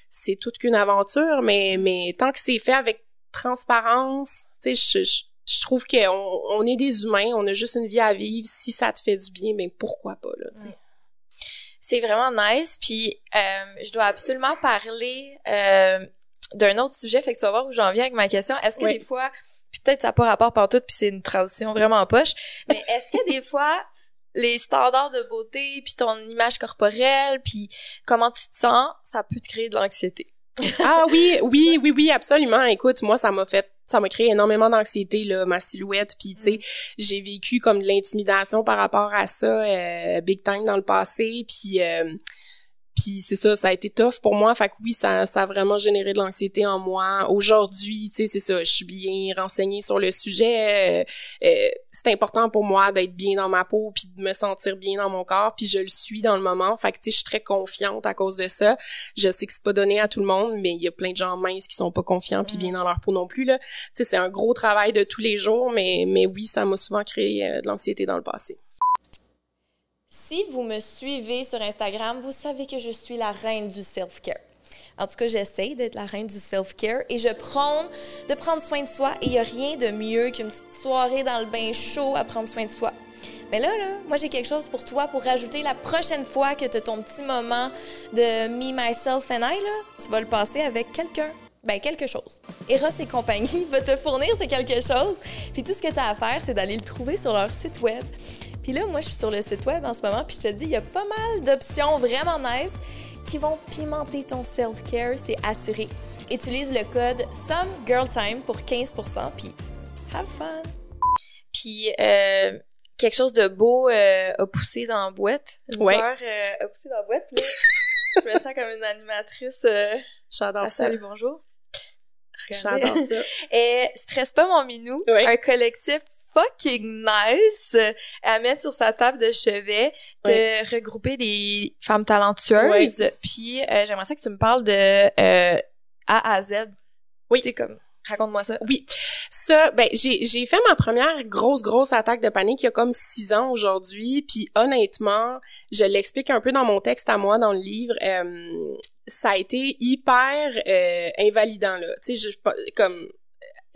c'est toute qu'une aventure, mais mais tant que c'est fait avec transparence, tu sais, je, je je trouve qu'on on est des humains, on a juste une vie à vivre. Si ça te fait du bien, ben pourquoi pas là, tu sais. C'est vraiment nice. Puis euh, je dois absolument parler euh, d'un autre sujet. Fait que tu vas voir où j'en viens avec ma question. Est-ce que Oui. des fois, puis peut-être ça n'a pas rapport par tout, puis c'est une transition vraiment en poche, mais est-ce que des fois les standards de beauté, puis ton image corporelle, puis comment tu te sens, ça peut te créer de l'anxiété? Ah oui, oui, oui, oui, absolument. Écoute, moi, ça m'a fait, ça m'a créé énormément d'anxiété, là, ma silhouette. Puis, tu sais, j'ai vécu comme de l'intimidation par rapport à ça, euh, big time dans le passé. Puis, euh, puis c'est ça, ça a été tough pour moi. Fait que oui, ça, ça a vraiment généré de l'anxiété en moi. Aujourd'hui, tu sais, c'est ça, je suis bien renseignée sur le sujet. Euh, euh, c'est important pour moi d'être bien dans ma peau puis de me sentir bien dans mon corps. Puis je le suis dans le moment. Fait que tu sais, je suis très confiante à cause de ça. Je sais que c'est pas donné à tout le monde, mais il y a plein de gens minces qui sont pas confiants puis bien dans leur peau non plus là. Tu sais, c'est un gros travail de tous les jours, mais mais oui, ça m'a souvent créé euh, de l'anxiété dans le passé. Si vous me suivez sur Instagram, vous savez que je suis la reine du self-care. En tout cas, j'essaie d'être la reine du self-care et je prône de prendre soin de soi et il n'y a rien de mieux qu'une petite soirée dans le bain chaud à prendre soin de soi. Mais là, là, moi, j'ai quelque chose pour toi pour rajouter la prochaine fois que tu as ton petit moment de me, myself and I, tu vas le passer avec quelqu'un. Ben, quelque chose. Eros et compagnie va te fournir ce quelque chose. Puis tout ce que tu as à faire, c'est d'aller le trouver sur leur site web. Puis là, moi, je suis sur le site web en ce moment, puis je te dis, il y a pas mal d'options vraiment nice qui vont pimenter ton self-care, c'est assuré. Utilise le code SOMEGIRLTIME pour 15%, puis have fun! Puis, euh, quelque chose de beau euh, a poussé dans la boîte. Une Ouais. fleur euh, a poussé dans la boîte, là. je me sens comme une animatrice. Euh, J'adore ça. salut, bonjour. J'adore ça. Et Stresse pas mon minou, Ouais. un collectif fucking nice euh, à mettre sur sa table de chevet, de regrouper des femmes talentueuses. Puis euh, j'aimerais ça que tu me parles de euh, A à Z. Oui. Tu sais comme raconte-moi ça. Oui. Ça, ben, j'ai, j'ai fait ma première grosse, grosse attaque de panique il y a comme six ans aujourd'hui. Puis honnêtement, je l'explique un peu dans mon texte à moi, dans le livre. euh, ça a été hyper invalidant, là. Tu sais, je, comme...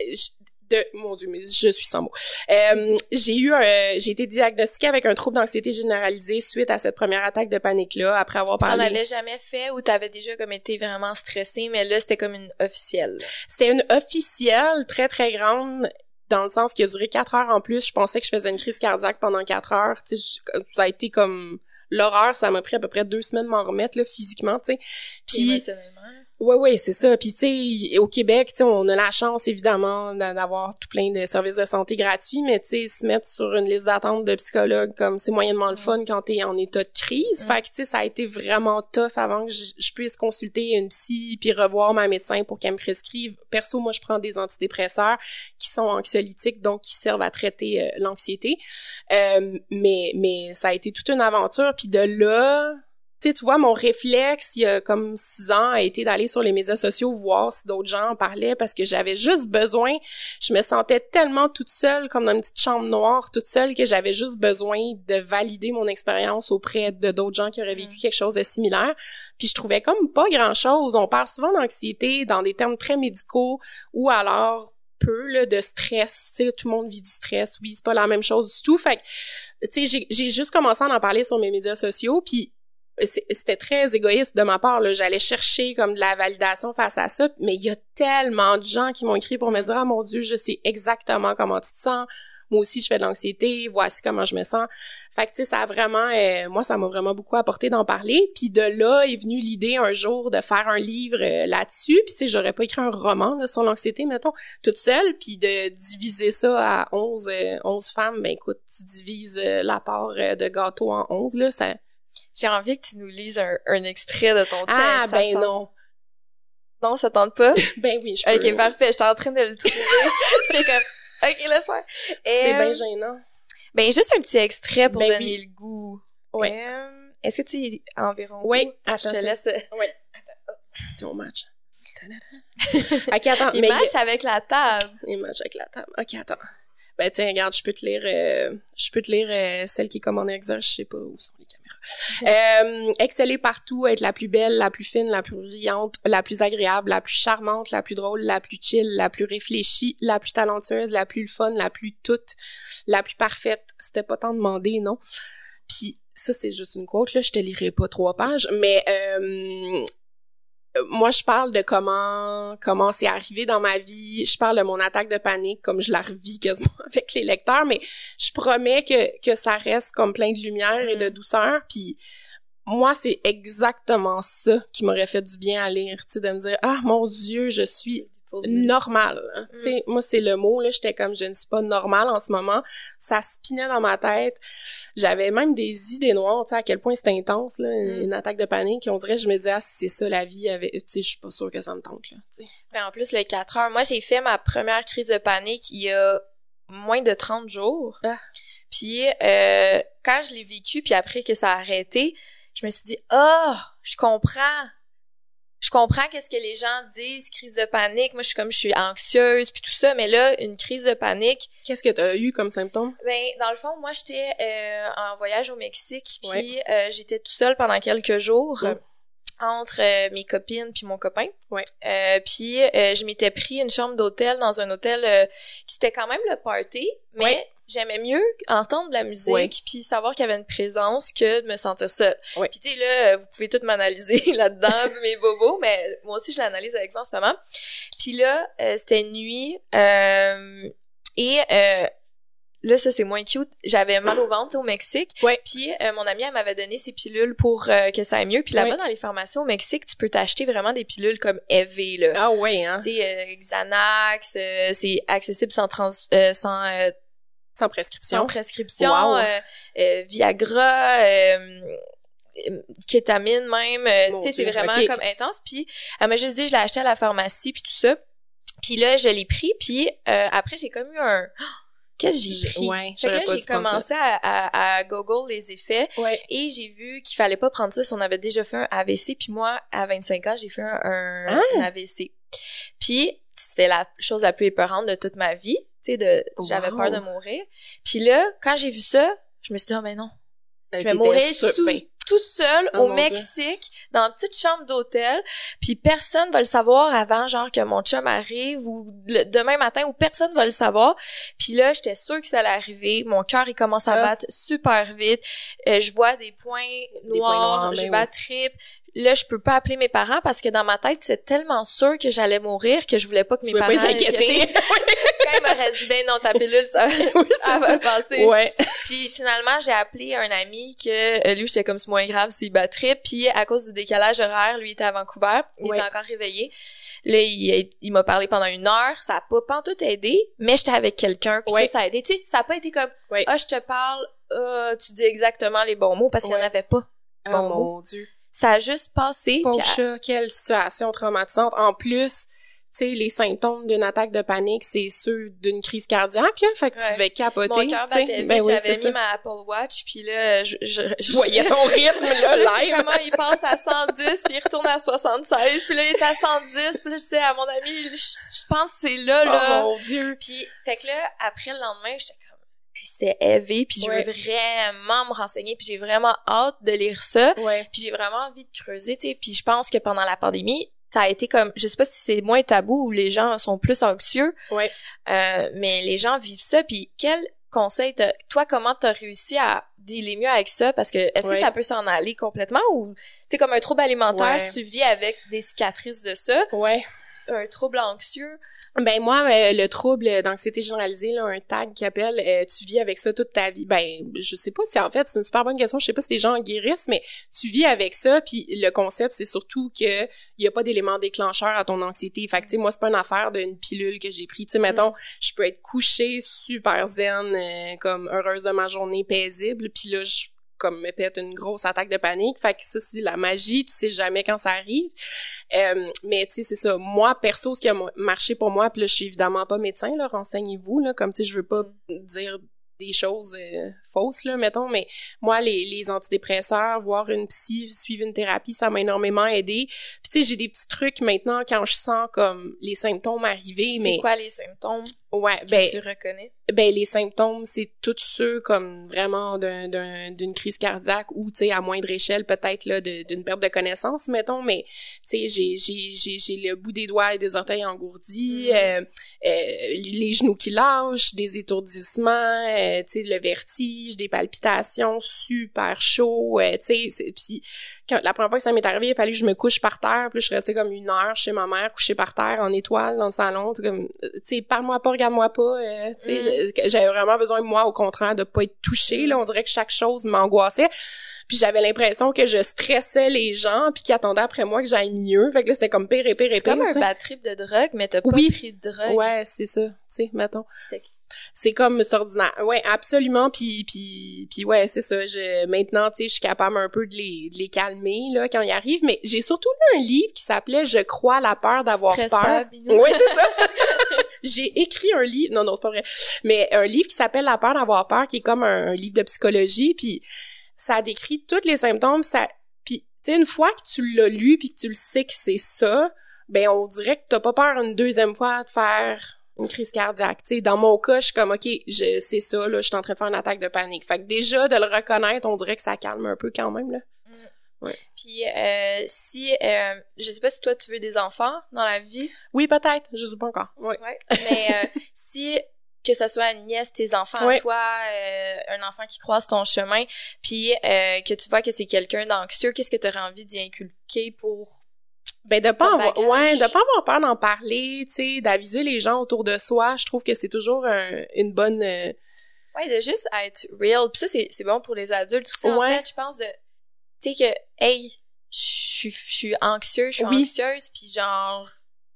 je- de mon dieu mais je suis sans mots Euh, j'ai eu un- j'ai été diagnostiquée avec un trouble d'anxiété généralisée suite à cette première attaque de panique là après avoir T'en parlé avais jamais fait ou t'avais déjà comme été vraiment stressée, mais là c'était comme une officielle? C'était une officielle très très grande dans le sens qui a duré quatre heures en plus. Je pensais que je faisais une crise cardiaque pendant quatre heures. Tu sais, je- ça a été comme l'horreur. Ça m'a pris à peu près deux semaines de m'en remettre là physiquement, tu sais. Puis émotionnellement. Ouais, ouais, c'est ça. Puis, tu sais, au Québec, tu sais, on a la chance, évidemment, d'a- d'avoir tout plein de services de santé gratuits, mais, tu sais, se mettre sur une liste d'attente de psychologues, comme c'est moyennement le fun quand t'es en état de crise. Mm. Fait que, tu sais, ça a été vraiment tough avant que je, puisse consulter une psy puis revoir ma médecin pour qu'elle me prescrive. Perso, moi, je prends des antidépresseurs qui sont anxiolytiques, donc qui servent à traiter euh, l'anxiété. Euh, mais, mais ça a été toute une aventure. Puis de là, sais, tu vois, mon réflexe, il y a comme six ans, a été d'aller sur les médias sociaux voir si d'autres gens en parlaient parce que j'avais juste besoin, je me sentais tellement toute seule, comme dans une petite chambre noire, toute seule, que j'avais juste besoin de valider mon expérience auprès de d'autres gens qui auraient vécu quelque chose de similaire. Puis je trouvais comme pas grand-chose. On parle souvent d'anxiété dans des termes très médicaux ou alors peu là, de stress, tu sais, tout le monde vit du stress, oui, c'est pas la même chose du tout. Fait que, tu sais, j'ai- juste commencé à en parler sur mes médias sociaux, puis c'était très égoïste de ma part j'allais chercher comme de la validation face à ça. Mais il y a tellement de gens qui m'ont écrit pour me dire ah mon dieu je sais exactement comment tu te sens. Moi aussi je fais de l'anxiété. Voici comment je me sens fait que tu sais ça a vraiment euh, moi ça m'a vraiment beaucoup apporté d'en parler. Puis de là est venue l'idée un jour de faire un livre euh, là-dessus. Puis tu sais j'aurais pas écrit un roman là, sur l'anxiété mettons toute seule. Puis de diviser ça à 11 euh, 11 femmes ben écoute tu divises euh, la part euh, de gâteau en 11 là ça J'ai envie que tu nous lises un, un extrait de ton texte. Ah, ben tente- non. Non, ça tente pas? Ben oui, je peux. ok, parfait. J'étais en train de le trouver. J'étais comme, ok, laisse faire. C'est Euh, bien gênant. Ben, juste un petit extrait pour Ben donner oui. le goût. Ouais. Euh, Est-ce que tu es environ Oui, attends. Je te laisse. C'est mon match. ok, attends. Il mais match avec la table. Il match avec la table. Ok, attends. Ben tiens, regarde, je peux te lire, euh, je peux te lire euh, celle qui est comme en exergue, je sais pas où sont les caméras. euh, exceller partout, être la plus belle, la plus fine, la plus brillante, la plus agréable, la plus charmante, la plus drôle, la plus chill, la plus réfléchie, la plus talentueuse, la plus fun, la plus toute, la plus parfaite. C'était pas tant demandé, non? Puis ça, c'est juste une quote, là, je te lirai pas trois pages, mais euh, moi, je parle de comment comment c'est arrivé dans ma vie. Je parle de mon attaque de panique, comme je la revis quasiment avec les lecteurs, mais je promets que, que ça reste comme plein de lumière et de douceur. Puis moi, c'est exactement ça qui m'aurait fait du bien à lire, tu sais, de me dire ah mon Dieu, je suis normal. hein. Mm. Tu sais, moi c'est le mot là, j'étais comme je ne suis pas normale en ce moment. Ça spinait dans ma tête. J'avais même des idées noires, tu sais à quel point c'était intense là, Mm. une attaque de panique. On dirait je me disais ah, c'est ça la vie avec tu sais je suis pas sûre que ça me tente là. Ben, en plus, le 4 heures, moi, j'ai fait ma première crise de panique il y a moins de 30 jours. Ah. Puis, euh, quand je l'ai vécu, puis après que ça a arrêté, je me suis dit, ah, je comprends. Je comprends qu'est-ce que les gens disent, crise de panique. Moi, je suis comme, je suis anxieuse, puis tout ça. Mais là, une crise de panique, Qu'est-ce que t'as eu comme symptôme ben, dans le fond, moi, j'étais euh, en voyage au Mexique, puis Ouais. euh, j'étais tout seule pendant quelques jours entre euh, mes copines puis mon copain. Ouais. Puis je m'étais pris une chambre d'hôtel dans un hôtel qui était quand même le party, mais. J'aimais mieux entendre de la musique Ouais. puis savoir qu'il y avait une présence que de me sentir seule. Puis tu sais là, euh, vous pouvez tout m'analyser là-dedans, mes bobos, mais moi aussi je l'analyse avec ça en ce moment. Puis là, euh, c'était une nuit euh, et euh, là ça c'est moins cute. J'avais mal au ventre au Mexique. Ouais. Puis euh, mon amie elle m'avait donné ses pilules pour euh, que ça aille mieux. Puis là-bas Ouais. dans les pharmacies au Mexique, tu peux t'acheter vraiment des pilules comme EV là. Ah ouais hein, Tu sais euh, Xanax, euh, c'est accessible sans trans euh, sans euh, sans prescription. sans prescription, Wow. euh, euh, Viagra, euh, euh, kétamine même, euh, tu sais, c'est vraiment comme intense. Puis elle m'a juste dit, je l'ai acheté à la pharmacie, puis tout ça. Puis là, je l'ai pris, puis euh, après, j'ai comme eu un... Qu'est-ce que j'ai pris? ouais, fait que là, j'ai commencé à, à, à Google les effets, Ouais. et j'ai vu qu'il fallait pas prendre ça si on avait déjà fait un AVC. Puis moi, à 25 ans, j'ai fait un, un, Ah! un AVC. Puis c'était la chose la plus épeurante de toute ma vie. Tu sais, de, j'avais Wow. peur de mourir. Puis là, quand j'ai vu ça, je me suis dit, oh, mais non. Euh, Je vais mourir tout, ben, tout seul Oh au Dieu. Mexique, dans une petite chambre d'hôtel, puis personne va le savoir avant, genre, que mon chum arrive, ou le- demain matin, ou personne va le savoir. Puis là, j'étais sûre que ça allait arriver. Mon cœur, il commence à Ah. battre super vite. Euh, je vois des points points noirs, noirs, je ben bats oui. trip. Là, je peux pas appeler mes parents parce que dans ma tête, c'est tellement sûr que j'allais mourir que je voulais pas que tu mes parents pas s'inquiéter. Quand ils m'auraient dit, ben non, ta pilule, ça, oui, ça va passer. Ouais. Puis finalement, j'ai appelé un ami que euh, lui, j'étais comme c'est moins grave s'il battrait. Puis à cause du décalage horaire, lui était à Vancouver, il Ouais. était encore réveillé. Là, il, il m'a parlé pendant une heure. Ça a pas pantoute aidé, mais j'étais avec quelqu'un. Puis Ouais. ça, ça a aidé. Tu sais, ça a pas été comme ah je te parle, ah, tu dis exactement les bons mots parce qu'il y en avait pas. Oh Bon mon dieu. Ça a juste passé. Pauvre puis chat, quelle situation traumatisante. En plus, tu sais, les symptômes d'une attaque de panique, c'est ceux d'une crise cardiaque, là. Fait que Ouais. tu devais capoter. mon cœur battait vite. Ben oui, J'avais mis ça. ma Apple Watch, puis là, je, je, Je voyais ton rythme, là, live. comment il passe à 110 puis il retourne à 76 puis là il est à 110 puis là je disais à mon ami je, je pense que c'est là là Oh mon dieu. puis fait que là après le lendemain j'étais c'est élevé puis je Ouais. veux vraiment me renseigner puis j'ai vraiment hâte de lire ça Ouais. puis j'ai vraiment envie de creuser tu sais puis je pense que pendant la pandémie ça a été comme je sais pas si c'est moins tabou ou les gens sont plus anxieux Ouais. euh, mais les gens vivent ça puis quel conseil t'as- toi comment t'as réussi à dealer mieux avec ça? Parce que est-ce Ouais. que ça peut s'en aller complètement ou c'est comme un trouble alimentaire Ouais. tu vis avec des cicatrices de ça? Ouais. un trouble anxieux? Ben moi, euh, le trouble d'anxiété généralisée, là, un tag qui appelle, euh, tu vis avec ça toute ta vie. Ben, je sais pas si en fait c'est une super bonne question. Je sais pas si les gens en guérissent, mais tu vis avec ça. Puis le concept, c'est surtout que il y a pas d'élément déclencheur à ton anxiété. Fait que tu sais, moi c'est pas une affaire d'une pilule que j'ai pris. Tu sais, mettons, je peux être couchée super zen, euh, comme heureuse de ma journée paisible. Puis là, je comme me pète une grosse attaque de panique. Fait que ça, c'est la magie. Tu sais jamais quand ça arrive. Euh, mais tu sais, c'est ça. Moi, perso, ce qui a marché pour moi, puis là, je suis évidemment pas médecin, là, renseignez-vous, là, comme tu sais, je veux pas dire des choses euh, fausses, là, mettons, mais moi, les, les antidépresseurs, voir une psy, suivre une thérapie, ça m'a énormément aidé. Puis tu sais, j'ai des petits trucs maintenant quand je sens comme les symptômes arriver, c'est mais quoi les symptômes? Ouais, que ben tu reconnais? ben les symptômes c'est tous ceux comme vraiment d'un d'un- d'une crise cardiaque ou tu sais à moindre échelle peut-être là d'une perte de connaissance mettons mais tu sais j'ai j'ai j'ai j'ai le bout des doigts et des orteils engourdis Mhm. euh, euh, les genoux qui lâchent des étourdissements euh, tu sais le vertige des palpitations super chaud tu sais puis quand la première fois que ça m'est arrivé il a fallu que je me couche par terre puis je restais comme une heure chez ma mère couchée par terre en étoile dans le salon tu sais, comme tu sais parle-moi pas regarde-moi pas. euh, j'ai- j'avais vraiment besoin, moi, au contraire, de pas être touchée. Là, on dirait que chaque chose m'angoissait. Puis j'avais l'impression que je stressais les gens, puis qu'ils attendaient après moi que j'aille mieux. Fait que là, c'était comme pire et pire et C'est pire. comme un bad trip de drogue, mais t'as pas Oui. pris de drogue. Ouais, c'est ça, tu sais, mettons. C'est comme c'est ordinaire. Ouais, absolument. Puis puis puis ouais, c'est ça. Je maintenant, tu sais, je suis capable un peu de les de les calmer là quand ils arrivent. Mais j'ai surtout lu un livre qui s'appelait Je crois la peur d'avoir peur. pas. Oui, c'est ça. j'ai écrit un livre. Non, non, c'est pas vrai. Mais un livre qui s'appelle La peur d'avoir peur, qui est comme un, livre de psychologie. Puis ça décrit tous les symptômes. Puis tu sais, une fois que tu l'as lu puis que tu le sais que c'est ça, ben on dirait que t'as pas peur une deuxième fois de faire une crise cardiaque. Sais, dans mon cas, je suis comme ok, c'est ça là, je suis en train de faire une attaque de panique. Fait que déjà de le reconnaître, on dirait que ça calme un peu quand même là. Puis euh, si euh, je sais pas si toi tu veux des enfants dans la vie, Oui, peut-être, je sais pas encore. Ouais. ouais. mais euh, si que ce soit une nièce, tes enfants à Ouais. toi, euh, un enfant qui croise ton chemin, puis euh, que tu vois que c'est quelqu'un d'anxieux, qu'est-ce que tu aurais envie d'y inculquer pour Ben de pas avoir, ouais, de pas avoir peur d'en parler, tu sais, d'aviser les gens autour de soi. Je trouve que c'est toujours un- une bonne. euh, Ouais, de juste être real. Puis ça, c'est, c'est bon pour les adultes aussi. En Ouais. fait, je pense de... Tu sais que, hey, je suis- anxieux, je suis Oui. anxieuse, puis genre,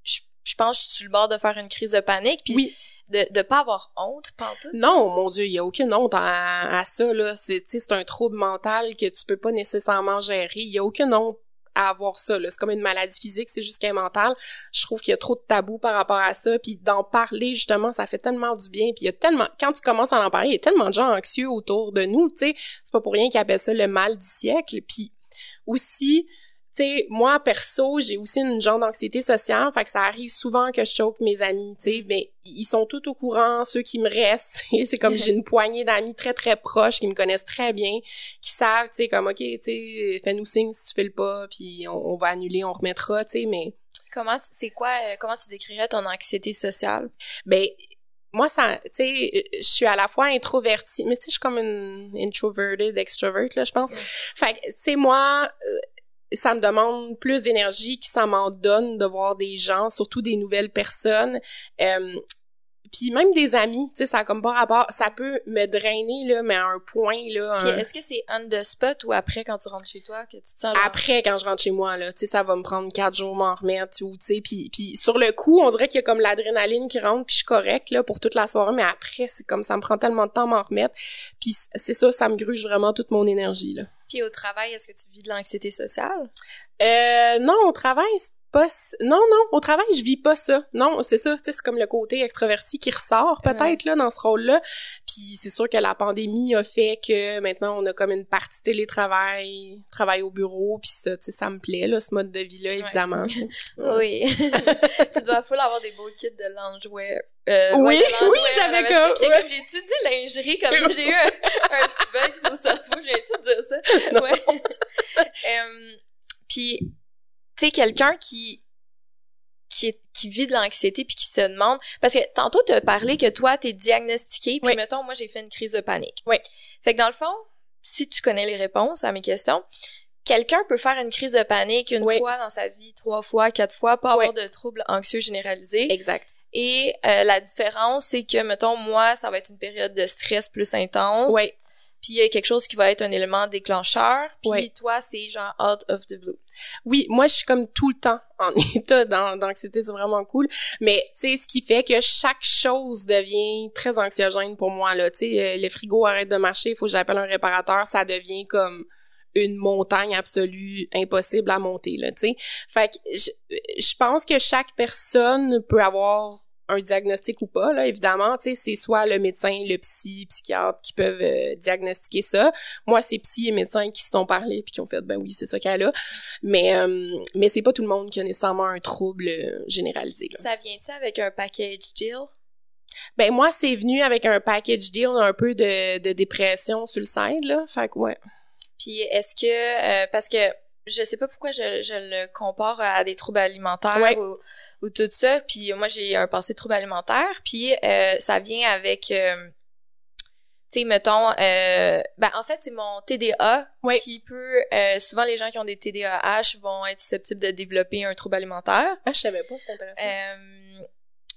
je pense que je suis sur le bord de faire une crise de panique, puis Oui. de, de pas avoir honte, pantoute. Non, mon Dieu, il y a aucune honte à, à ça là. C'est, tu sais, c'est un trouble mental que tu peux pas nécessairement gérer. Il y a aucune honte à avoir ça. Là. C'est comme une maladie physique, c'est juste qu'elle est mentale. Je trouve qu'il y a trop de tabous par rapport à ça. Puis d'en parler justement, ça fait tellement du bien. Puis il y a tellement, quand tu commences à en parler, il y a tellement de gens anxieux autour de nous. Tu sais, c'est pas pour rien qu'ils appellent ça le mal du siècle. Puis aussi, tu sais, moi, perso, j'ai aussi une genre d'anxiété sociale, fait que ça arrive souvent que je choque mes amis, tu sais, mais ils sont tous au courant, ceux qui me restent, c'est comme j'ai une poignée d'amis très très proches qui me connaissent très bien, qui savent, tu sais, comme, ok, tu sais, fais-nous signe si tu fais le pas, puis on, on va annuler, on remettra, tu sais, mais, Comment, tu- c'est quoi, euh, comment tu décrirais ton anxiété sociale? ben, moi, ça, tu sais, je suis à la fois introvertie, mais tu sais, je suis comme une introverted extrovert, là, je pense. Fait que, tu sais, moi, euh, ça me demande plus d'énergie que ça m'en donne de voir des gens, surtout des nouvelles personnes. Euh, puis même des amis, tu sais, ça a comme pas rapport. Ça peut me drainer, là, mais à un point, là. Puis est-ce que c'est on the spot ou après quand tu rentres chez toi que tu te sens genre- après quand je rentre chez moi là tu sais ça va me prendre quatre jours m'en remettre ou tu sais puis puis sur le coup on dirait qu'il y a comme l'adrénaline qui rentre puis je suis correcte là pour toute la soirée mais après c'est comme ça me prend tellement de temps m'en remettre puis c'est ça ça me gruge vraiment toute mon énergie là Puis au travail, est-ce que tu vis de l'anxiété sociale? euh non au travail c'est pas non non au travail je vis pas ça non c'est ça tu sais c'est comme le côté extraverti qui ressort peut-être là dans ce rôle là puis c'est sûr que la pandémie a fait que maintenant on a comme une partie télétravail travail au bureau puis ça tu sais ça me plaît là ce mode de vie là évidemment. Oui. tu dois full avoir des beaux kits de loungewear. Euh, Oui, ouais, oui, j'avais comme- ouais. comme, j'ai-tu dit lingerie? Comme j'ai eu un, un petit bug sur le cerveau, j'ai-tu dire ça? Non. Ouais. Euh, Puis, tu sais, quelqu'un qui qui, vit de l'anxiété puis qui se demande parce que tantôt tu as parlé que toi t'es diagnostiqué puis Oui. mettons moi j'ai fait une crise de panique. Oui. Fait que dans le fond, si tu connais les réponses à mes questions, quelqu'un peut faire une crise de panique une Oui. fois dans sa vie, trois fois, quatre fois, pas avoir Oui. de troubles anxieux généralisés. exact Et euh, la différence, c'est que, mettons, moi, ça va être une période de stress plus intense. ouais Puis il y a quelque chose qui va être un élément déclencheur. Puis Ouais. toi, c'est genre out of the blue. Oui, moi je suis comme tout le temps en état d'an- d'anxiété, c'est vraiment cool. Mais tu sais, ce qui fait que chaque chose devient très anxiogène pour moi là. Tu sais, euh, le frigo arrête de marcher, il faut que j'appelle un réparateur, ça devient comme une montagne absolue impossible à monter là. Tu sais, fait que je, je pense que chaque personne peut avoir un diagnostic ou pas là évidemment tu sais c'est soit le médecin le psy psychiatre qui peuvent euh, diagnostiquer ça moi c'est psy et médecins qui se sont parlé puis qui ont fait ben oui c'est ça qu'elle a mais euh, mais c'est pas tout le monde qui a nécessairement un trouble euh, généralisé. là. Ça vient-tu avec un package deal? Ben moi c'est venu avec un package deal un peu de, de dépression sur le side là, fait que ouais. Puis est-ce que... euh, parce que je sais pas pourquoi je, je le compare à des troubles alimentaires Ouais. ou, ou tout ça. Puis moi, j'ai un passé de trouble alimentaire. Puis euh, ça vient avec... euh, tu sais, mettons... euh, ben, en fait, c'est mon TDA qui peut... euh, souvent, les gens qui ont des TDAH vont être susceptibles de développer un trouble alimentaire. Ah je savais pas c'est intéressant. Euh,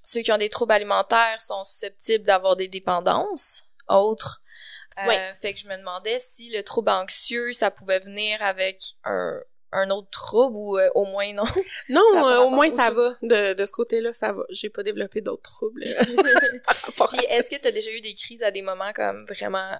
ceux qui ont des troubles alimentaires sont susceptibles d'avoir des dépendances autres. Euh, Ouais. Fait que je me demandais si le trouble anxieux, ça pouvait venir avec un, un autre trouble ou euh, au moins non. Non, euh, au moins au ça va. De, de ce côté-là, ça va. J'ai pas développé d'autres troubles euh, Puis est-ce que tu as déjà eu des crises à des moments comme vraiment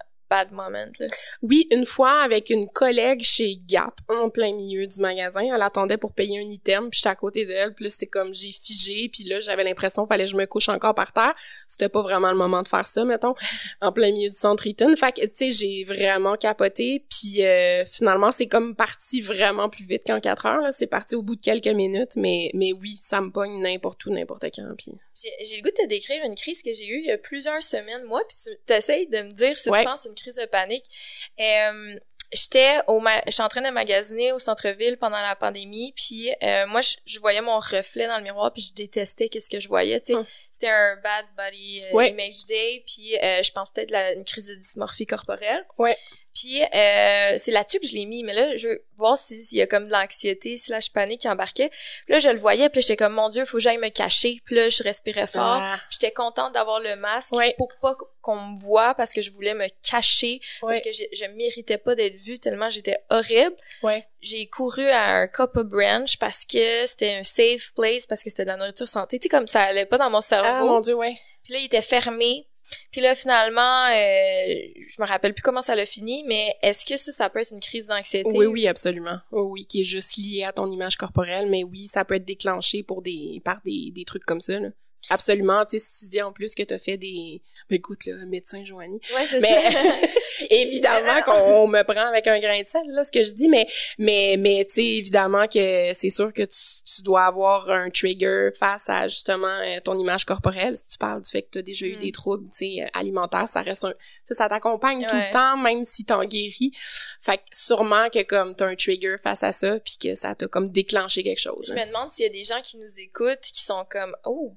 Oui, une fois avec une collègue chez Gap, en plein milieu du magasin, elle attendait pour payer un item, puis j'étais à côté d'elle, puis c'était comme j'ai figé, puis là j'avais l'impression qu'il fallait que je me couche encore par terre. C'était pas vraiment le moment de faire ça, mettons, en plein milieu du centre Eaton. Fait que tu sais, j'ai vraiment capoté, puis euh, finalement c'est comme parti vraiment plus vite qu'en quatre heures c'est parti au bout de quelques minutes, mais oui, ça me pogne n'importe où, n'importe quand, J'ai le goût de te décrire une crise que j'ai eue il y a plusieurs semaines, moi, puis tu essayes de me dire si Ouais. tu penses une crise de panique. Euh, J'étais au ma- j'étais en train de magasiner au centre-ville pendant la pandémie, puis euh, moi je, je voyais mon reflet dans le miroir, puis je détestais qu'est-ce que je voyais, tu sais. Hum. C'était un bad body euh, Ouais. image day, puis euh, je pense peut-être une crise de dysmorphie corporelle. Ouais. Puis euh, c'est là-dessus que je l'ai mis, mais là je veux voir si- s'il y a comme de l'anxiété slash panique qui embarquait. Puis là je le voyais, puis j'étais comme mon dieu, faut que j'aille me cacher. Puis là je respirais fort. Ah, J'étais contente d'avoir le masque Ouais. pour pas qu'on me voit parce que je voulais me cacher ouais, parce que je, je méritais pas d'être vue tellement j'étais horrible. ouais. J'ai couru à un Coppa Branch parce que c'était un safe place parce que c'était de la nourriture santé. Tu sais comme ça allait pas dans mon Ah cerveau. mon dieu, ouais. Puis là il était fermé. Puis là finalement euh, je me rappelle plus comment ça l'a fini mais est-ce que ça ça peut être une crise d'anxiété? Oui, oui, absolument. Oui, oui, qui est juste lié à ton image corporelle, mais oui, ça peut être déclenché pour des par des, des trucs comme ça. Là. Absolument, tu sais, si tu dis en plus que t'as fait des... Ben, écoute, là, médecin Joanie. Ouais, c'est Mais ça. évidemment qu'on me prend avec un grain de sel, là, ce que je dis, mais mais mais tu sais, évidemment que c'est sûr que tu, tu dois avoir un trigger face à justement euh, ton image corporelle. Si tu parles du fait que tu as déjà eu Mm. des troubles, tu sais, euh, alimentaires, ça reste un... tu sais, ça t'accompagne tout le temps, même si t'en guéris. Fait que sûrement que comme t'as un trigger face à ça, puis que ça t'a comme déclenché quelque chose. Je hein. me demande s'il y a des gens qui nous écoutent qui sont comme oh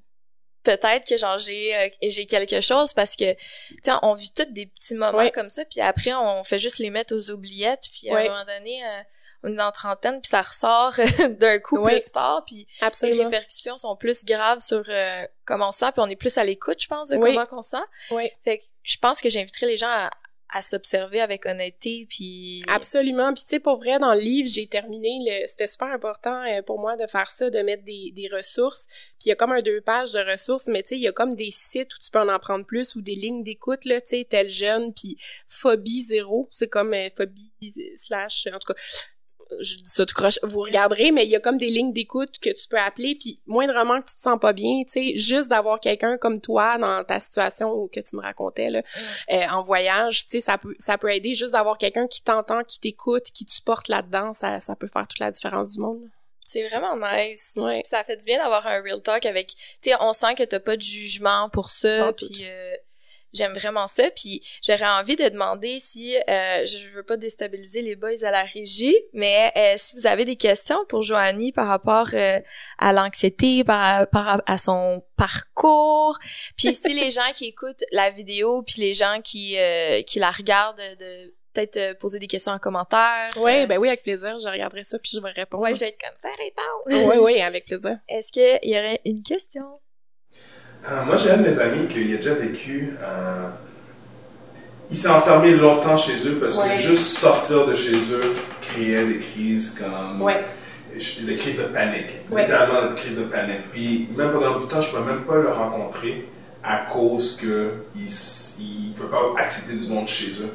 peut-être que genre j'ai euh, j'ai quelque chose parce que tu sais on vit tous des petits moments Ouais. comme ça puis après on fait juste les mettre aux oubliettes puis à Ouais. un moment donné euh, on est en trentaine puis ça ressort d'un coup Ouais. plus fort puis les répercussions sont plus graves sur euh, comment on se sent puis on est plus à l'écoute je pense de Oui. comment qu'on se sent Oui. fait que je pense que j'inviterais les gens à, à s'observer avec honnêteté puis Absolument. Puis tu sais, pour vrai, dans le livre, j'ai terminé, le... c'était super important euh, pour moi de faire ça, de mettre des, des ressources. Puis il y a comme un deux pages de ressources, mais tu sais, il y a comme des sites où tu peux en apprendre plus ou des lignes d'écoute, là, tu sais, tel jeune, puis phobie zéro, c'est comme euh, phobie slash, en tout cas, je dis ça tout croche, vous regarderez, mais il y a comme des lignes d'écoute que tu peux appeler, puis moindrement que tu te sens pas bien, tu sais, juste d'avoir quelqu'un comme toi dans ta situation ou que tu me racontais, là, euh, en voyage, tu sais, ça peut, ça peut aider juste d'avoir quelqu'un qui t'entend, qui t'écoute, qui te supporte là-dedans, ça, ça peut faire toute la différence du monde. là. c'est vraiment nice Ouais. ça fait du bien d'avoir un real talk avec tu sais on sent que t'as pas de jugement pour ça puis euh, j'aime vraiment ça puis j'aurais envie de demander si euh, je veux pas déstabiliser les boys à la régie mais euh, si vous avez des questions pour Joanie par rapport euh, à l'anxiété par par à son parcours puis si les gens qui écoutent la vidéo puis les gens qui euh, qui la regardent de peut-être euh, poser des questions en commentaire Euh, ben oui, avec plaisir, je regarderai ça puis je vais répondre. ouais je vais être comme ça répond ouais, ouais, avec plaisir. est-ce qu'il y aurait une question? Euh, moi, j'ai un de mes amis qui a déjà vécu. euh, il s'est enfermé longtemps chez eux parce Ouais. que juste sortir de chez eux créait des crises comme. Ouais. Des crises de panique. Ouais. Littéralement, des crises de panique. Puis, même pendant un bout de temps, je ne pouvais même pas le rencontrer à cause qu'il ne veut pas accepter du monde chez eux.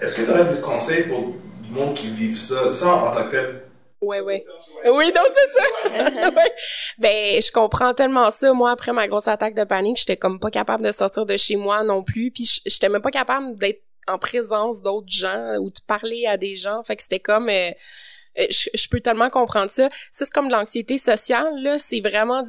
Est-ce que tu aurais des conseils pour du monde qui vivent ça, sans en tant que tel? Ouais, ouais. Oui, donc c'est ça. Ouais. Ben, je comprends tellement ça. Moi, après ma grosse attaque de panique, j'étais comme pas capable de sortir de chez moi non plus. Puis j'étais même pas capable d'être en présence d'autres gens ou de parler à des gens. Fait que c'était comme... euh, euh, je, je peux tellement comprendre ça. Ça, c'est comme de l'anxiété sociale, là. C'est vraiment...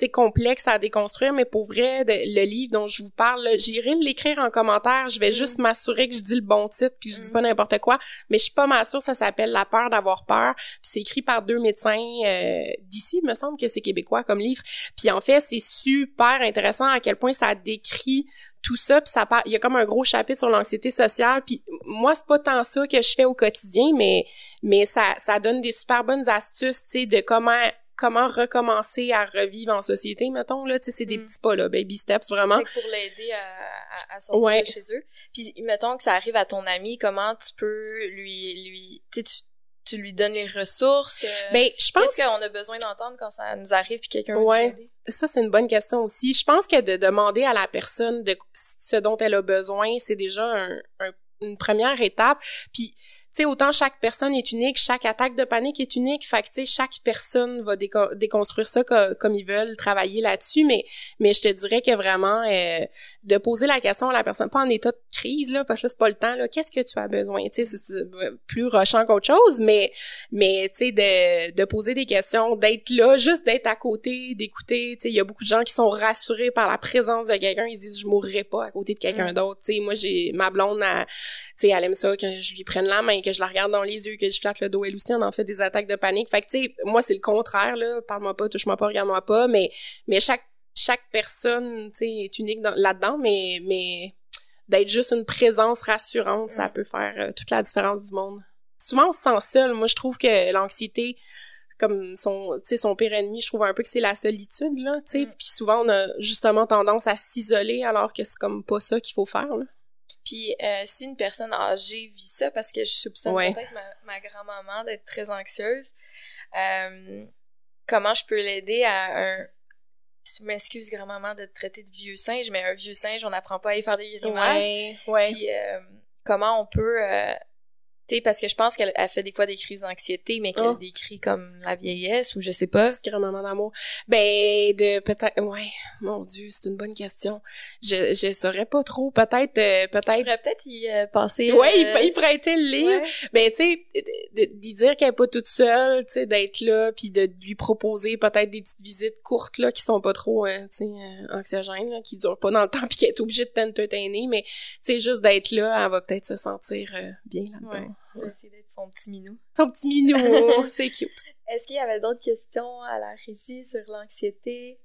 sais, complexe à déconstruire, mais pour vrai, de- le livre dont je vous parle, j'irai l'écrire en commentaire. Je vais juste m'assurer que je dis le bon titre, puis je dis pas n'importe quoi. Mais je suis pas mal sûre, ça s'appelle La peur d'avoir peur. Puis c'est écrit par deux médecins euh, d'ici, il me semble que c'est québécois comme livre. Puis en fait, c'est super intéressant à quel point ça décrit tout ça puis ça par- il y a comme un gros chapitre sur l'anxiété sociale puis moi c'est pas tant ça que je fais au quotidien mais mais ça ça donne des super bonnes astuces tu sais de comment comment recommencer à revivre en société, mettons, là, tu sais, c'est des Mm. petits pas, là, baby steps, vraiment. Fait que pour l'aider à, à, sortir Ouais. de chez eux. Puis mettons que ça arrive à ton ami, comment tu peux lui lui tu sais, tu, lui donnes les ressources. euh, Ben, je pense Qu'est-ce qu'on a besoin d'entendre quand ça nous arrive puis quelqu'un Ouais. nous aider? Ça, c'est une bonne question aussi. Je pense que de demander à la personne de ce dont elle a besoin, c'est déjà un- un- une première étape. Puis, sais, autant chaque personne est unique, chaque attaque de panique est unique. Fait que, tu sais, chaque personne va déco- déconstruire ça co- comme ils veulent, travailler là-dessus. Mais, mais je te dirais que vraiment, euh, de poser la question à la personne, pas en état de crise, là, parce que là, c'est pas le temps, là. Qu'est-ce que tu as besoin? Tu sais, c'est- plus rochant qu'autre chose, mais, mais, tu sais, de, de poser des questions, d'être là, juste d'être à côté, d'écouter. Tu sais, il y a beaucoup de gens qui sont rassurés par la présence de quelqu'un. Ils disent, je mourrai pas à côté de quelqu'un Mm. d'autre. Tu sais, moi, j'ai ma blonde, tu sais, elle aime ça que je lui prenne la main, que je la regarde dans les yeux, que je flatte le dos. Elle aussi, on en fait des attaques de panique. Fait que, tu sais, moi, c'est le contraire, là. Parle-moi pas, touche-moi pas, regarde-moi pas. Mais, mais chaque, chaque personne, tu sais, est unique dans- là-dedans, mais, mais d'être juste une présence rassurante, ça Mm. peut faire euh, toute la différence du monde. Souvent, on se sent seul. Moi, je trouve que l'anxiété, comme son, pire ennemi, je trouve un peu que c'est la solitude, là, tu sais. Mm. Puis souvent, on a justement tendance à s'isoler alors que c'est comme pas ça qu'il faut faire, là. Puis euh, si une personne âgée vit ça, parce que je soupçonne Ouais. peut-être ma, ma grand-maman d'être très anxieuse, euh, comment je peux l'aider à un... Je m'excuse grand-maman de te traiter de vieux singe, mais un vieux singe, on n'apprend pas à y faire des grimaces. Ouais, ouais. Puis euh, comment on peut... tu sais, parce que je pense qu'elle elle fait des fois des crises d'anxiété, mais qu'elle Oh. décrit comme la vieillesse ou je sais pas. Petite grand-maman d'amour. Ben, de peut-être, ouais, mon Dieu, c'est une bonne question. Je, je saurais pas trop. Peut-être, euh, Je peut-être. pourrais peut-être y euh, passer... Ouais, il, euh, il prêtait le livre. ouais. Ben, tu sais, d'y dire qu'elle est pas toute seule, tu sais, d'être là, puis de lui proposer peut-être des petites visites courtes, là, qui sont pas trop, euh, tu sais, anxiogènes, là, qui durent pas dans le temps, puis qu'elle est obligée de t'entertainer, mais, tu sais, juste d'être là, elle va peut-être se sentir bien là-dedans. Ouais. Je vais essayer d'être son petit minou. Son petit minou, c'est cute. Est-ce qu'il y avait d'autres questions à la régie sur l'anxiété?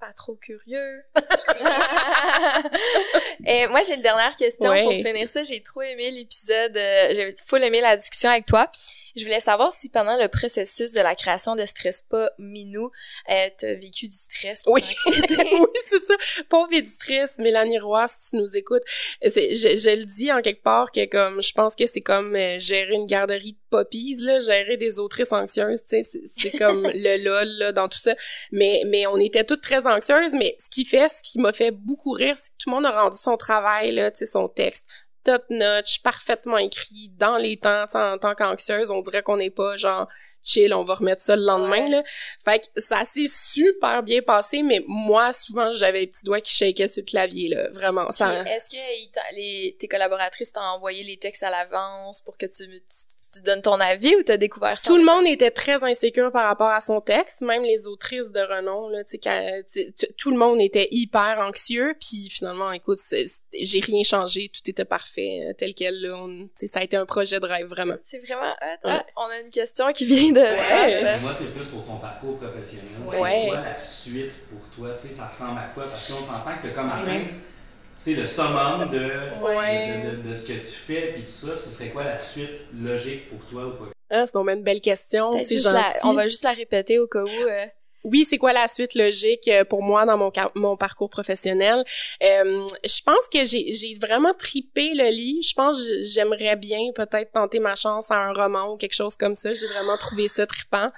Pas trop curieux. Et moi, j'ai une dernière question Ouais. pour finir ça. J'ai trop aimé l'épisode. euh, j'ai full aimé la discussion avec toi. Je voulais savoir si pendant le processus de la création de Stress Pas Minou, euh, t'as vécu du stress ou Oui. oui, c'est ça. Pauvre éditrice, Mélanie Roy, si tu nous écoutes, je, je le dis en quelque part que comme, je pense que c'est comme euh, gérer une garderie de poppies, là, gérer des autrices anxieuses, tu sais, c'est, c'est comme le lol, là, dans tout ça. Mais, mais on était toutes très anxieuses, mais ce qui fait, ce qui m'a fait beaucoup rire, c'est que tout le monde a rendu son travail, là, tu sais, son texte top notch, parfaitement écrit, dans les temps, en tant qu'anxieuse, on dirait qu'on n'est pas genre chill, on va remettre ça le lendemain, Ouais. là. Fait que ça s'est super bien passé, mais moi, souvent, j'avais les petits doigts qui shakaient sur le clavier, là. Vraiment. Ça... Est-ce que les, tes collaboratrices t'ont envoyé les textes à l'avance pour que tu, tu, tu donnes ton avis ou t'as découvert ça? Tout le monde était très insécure par rapport à son texte, même les autrices de renom, là, tout le monde était hyper anxieux, puis finalement, écoute, j'ai rien changé, tout était parfait, euh, tel quel, là, on- ça a été un projet de rêve, vraiment. C'est vraiment hot. Ouais. Ah, on a une question qui vient de... Ouais. Raph. Moi, c'est plus pour ton parcours professionnel. Ouais. C'est quoi la suite pour toi? Tu sais, ça ressemble à quoi? Parce qu'on s'entend que tu as comme atteint Ouais. tu sais, le summum de, Ouais. de, de- de ce que tu fais puis tout ça. Ce serait quoi la suite logique pour toi ou pas? Ah, c'est donc une belle question, Peut-être c'est juste gentil. la- on va juste la répéter au cas où. euh, Oui, c'est quoi la suite logique euh, pour moi dans mon mon parcours professionnel? Euh, Je pense que j'ai vraiment tripé le livre. Je pense que j'aimerais bien peut-être tenter ma chance à un roman ou quelque chose comme ça. J'ai vraiment trouvé ça trippant.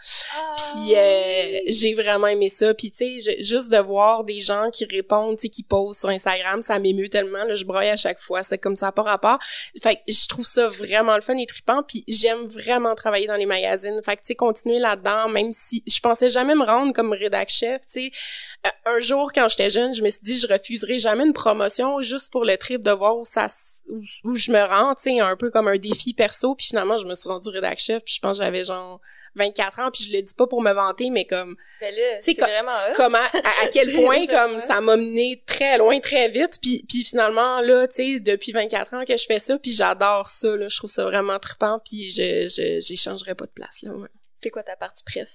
Puis euh, j'ai vraiment aimé ça. Puis tu sais, juste de voir des gens qui répondent, tu sais, qui posent sur Instagram, ça m'émeut tellement. Là, je broye à chaque fois. C'est comme ça par rapport. Fait que je trouve ça vraiment le fun et trippant. Puis j'aime vraiment travailler dans les magazines. Fait que tu sais, continuer là-dedans, même si je pensais jamais me rendre comme rédac chef. Tu sais, Euh, un jour quand j'étais jeune, je me suis dit je refuserai jamais une promotion juste pour le trip de voir où ça où, où je me rends, tu sais, un peu comme un défi perso. Puis finalement, je me suis rendue rédac chef. Puis je pense que j'avais genre 24 ans. Puis je le dis pas pour me vanter, mais comme Ben là, C'est vraiment comment à, à quel point comme ça m'a mené très loin très vite puis puis finalement là tu sais depuis 24 ans que je fais ça puis j'adore ça là je trouve ça vraiment trippant puis je je j'échangerais pas de place là ouais. C'est quoi ta partie préf?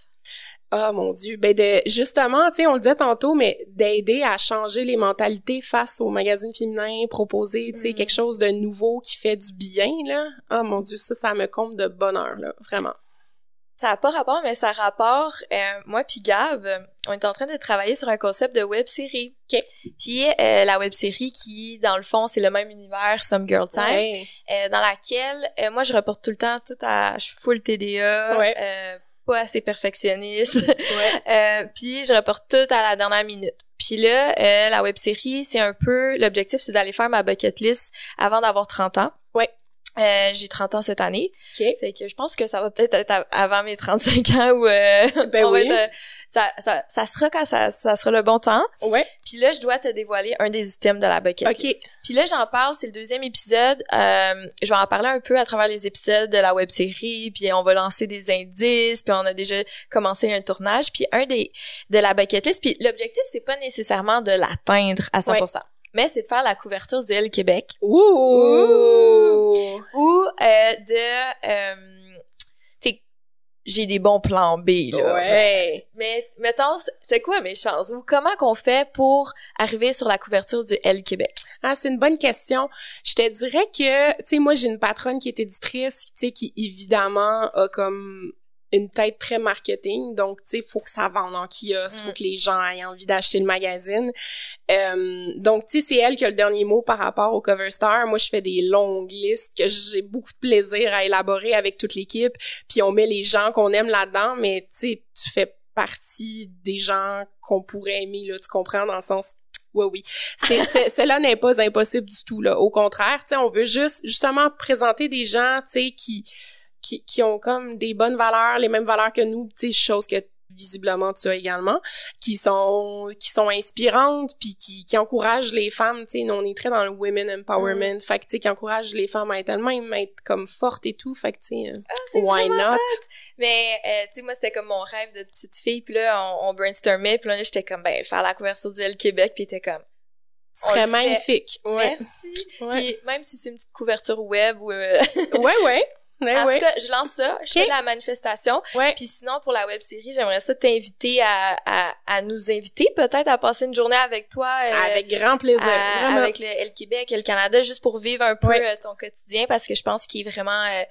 Ah mon dieu, ben de justement, tu sais, on le disait tantôt, mais d'aider à changer les mentalités face au magazine féminin, proposer, tu sais, Mm. quelque chose de nouveau qui fait du bien là. Ah mon dieu, ça, ça me comble de bonheur là, vraiment. Ça a pas rapport, mais ça a rapport. Euh, moi puis Gab, on est en train de travailler sur un concept de web série. OK. Puis euh, la web série qui, dans le fond, c'est le même univers, Some Girl Time, Ouais. euh, dans laquelle euh, moi je reporte tout le temps tout à, je suis full TDA, Ouais. Pas assez perfectionniste. Ouais. Euh, puis je reporte tout à la dernière minute. Puis là, euh, la web série, c'est un peu l'objectif, c'est d'aller faire ma bucket list avant d'avoir 30 ans. Euh, j'ai 30 ans cette année. OK. Fait que je pense que ça va peut-être être av- avant mes 35 ans ou euh, Ben oui. être, euh, ça, ça, ça sera quand ça, ça sera le bon temps. Ouais. Puis là, je dois te dévoiler un des items de la bucket OK. list. Puis là, j'en parle, c'est le deuxième épisode. Euh, je vais en parler un peu à travers les épisodes de la web série, puis on va lancer des indices, puis on a déjà commencé un tournage. Puis un des de la bucket list, puis l'objectif c'est pas nécessairement de l'atteindre à 100%, mais c'est de faire la couverture du L Québec Ouh! ou euh, de euh, j'ai des bons plans B là. Ouais. Mais mettons, c'est quoi mes chances? Ou comment qu'on fait pour arriver sur la couverture du L Québec? Ah, c'est une bonne question. Je te dirais que, tu sais, moi, j'ai une patronne qui est éditrice, tu sais, qui évidemment a comme une tête très marketing. Donc, tu sais, faut que ça vende en kiosque, faut Mm. que les gens aient envie d'acheter le magazine. Euh, donc, tu sais, c'est elle qui a le dernier mot par rapport au cover star. Moi, je fais des longues listes que j'ai beaucoup de plaisir à élaborer avec toute l'équipe. Puis on met les gens qu'on aime là-dedans, mais tu sais, tu fais partie des gens qu'on pourrait aimer, là, tu comprends, dans le sens oui, oui. C'est, c'est- cela n'est pas impossible du tout, là. Au contraire, tu sais, on veut juste, justement, présenter des gens, tu sais, qui, qui, qui ont comme des bonnes valeurs, les mêmes valeurs que nous, tu sais, chose que visiblement tu as également, qui sont qui sont inspirantes puis qui, qui encouragent les femmes, tu sais, on est très dans le women empowerment, fait que tu sais qui encouragent les femmes à être elles-mêmes, à être comme fortes et tout, fait que tu sais, c'est why not? Mais, euh, tu sais, moi, c'était comme mon rêve de petite fille. Puis là, on, on brainstormait. Puis là, j'étais comme, ben, faire la couverture du L Québec. Puis t'es comme, Ce serait magnifique. Ouais. merci. Ouais. Puis même si c'est une petite couverture web ou... euh, ouais, ouais. En tout cas, je lance ça. Je fais de la manifestation. ouais. Puis sinon, pour la web série, j'aimerais ça t'inviter à, à, à nous inviter peut-être à passer une journée avec toi. euh, Avec grand plaisir. à- avec le L Québec et le Canada juste pour vivre un peu Ouais. euh, ton quotidien parce que je pense qu'il est vraiment euh,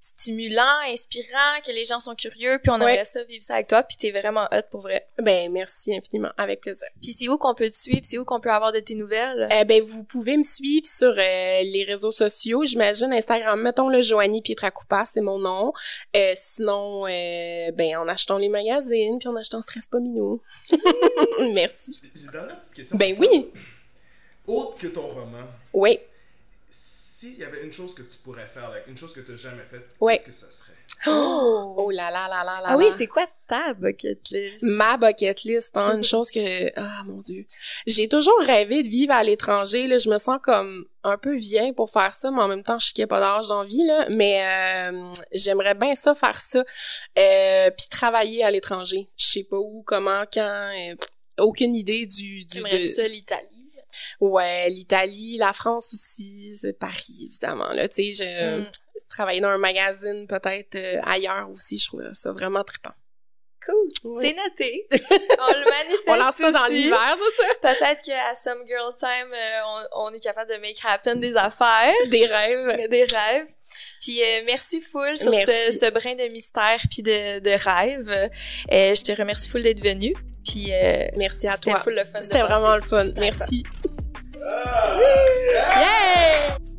stimulant, inspirant, que les gens sont curieux, puis on Ouais. aimerait ça vivre ça avec toi, puis t'es vraiment hot pour vrai. Ben, merci infiniment. Avec plaisir. Puis c'est où qu'on peut te suivre, c'est où qu'on peut avoir de tes nouvelles? Eh ben, vous pouvez me suivre sur euh, les réseaux sociaux. J'imagine Instagram, mettons le Joanie Pietracoupa, c'est mon nom. Euh, sinon, euh, ben, en achetant les magazines, puis en achetant Stress pas minou. Merci. J'ai une petite question. Ben oui. Autre que ton roman, Oui. S'il y avait une chose que tu pourrais faire, like, une chose que tu n'as jamais faite, Ouais. qu'est-ce que ça serait? Oh! Oh là là là là là. Ah oui, c'est quoi ta bucket list? ma bucket list, hein, une chose que ah mon dieu, j'ai toujours rêvé de vivre à l'étranger là, je me sens comme un peu vieille pour faire ça, mais en même temps je suis pas d'âge dans la vie là, mais euh, j'aimerais bien ça faire ça, euh, puis travailler à l'étranger, je sais pas où, comment, quand, euh, aucune idée du, du J'aimerais de- ça l'Italie. Ouais l'Italie, la France aussi, c'est Paris évidemment là, tu sais, je Mm. travailler dans un magazine peut-être euh, ailleurs aussi, je trouve ça vraiment trippant. Cool. Oui. C'est noté. On le manifeste On lance ça dans l'hiver, c'est ça? Peut-être qu'à Some Girl Time, euh, on, on est capable de make happen des affaires. Des rêves. des rêves. Puis euh, merci full sur Merci. ce, ce brin de mystère puis de, de rêve. Euh, je te remercie full d'être venu. Puis euh, Merci à c'était toi. full le fun. C'était vraiment le fun. C'était Merci. Yeah!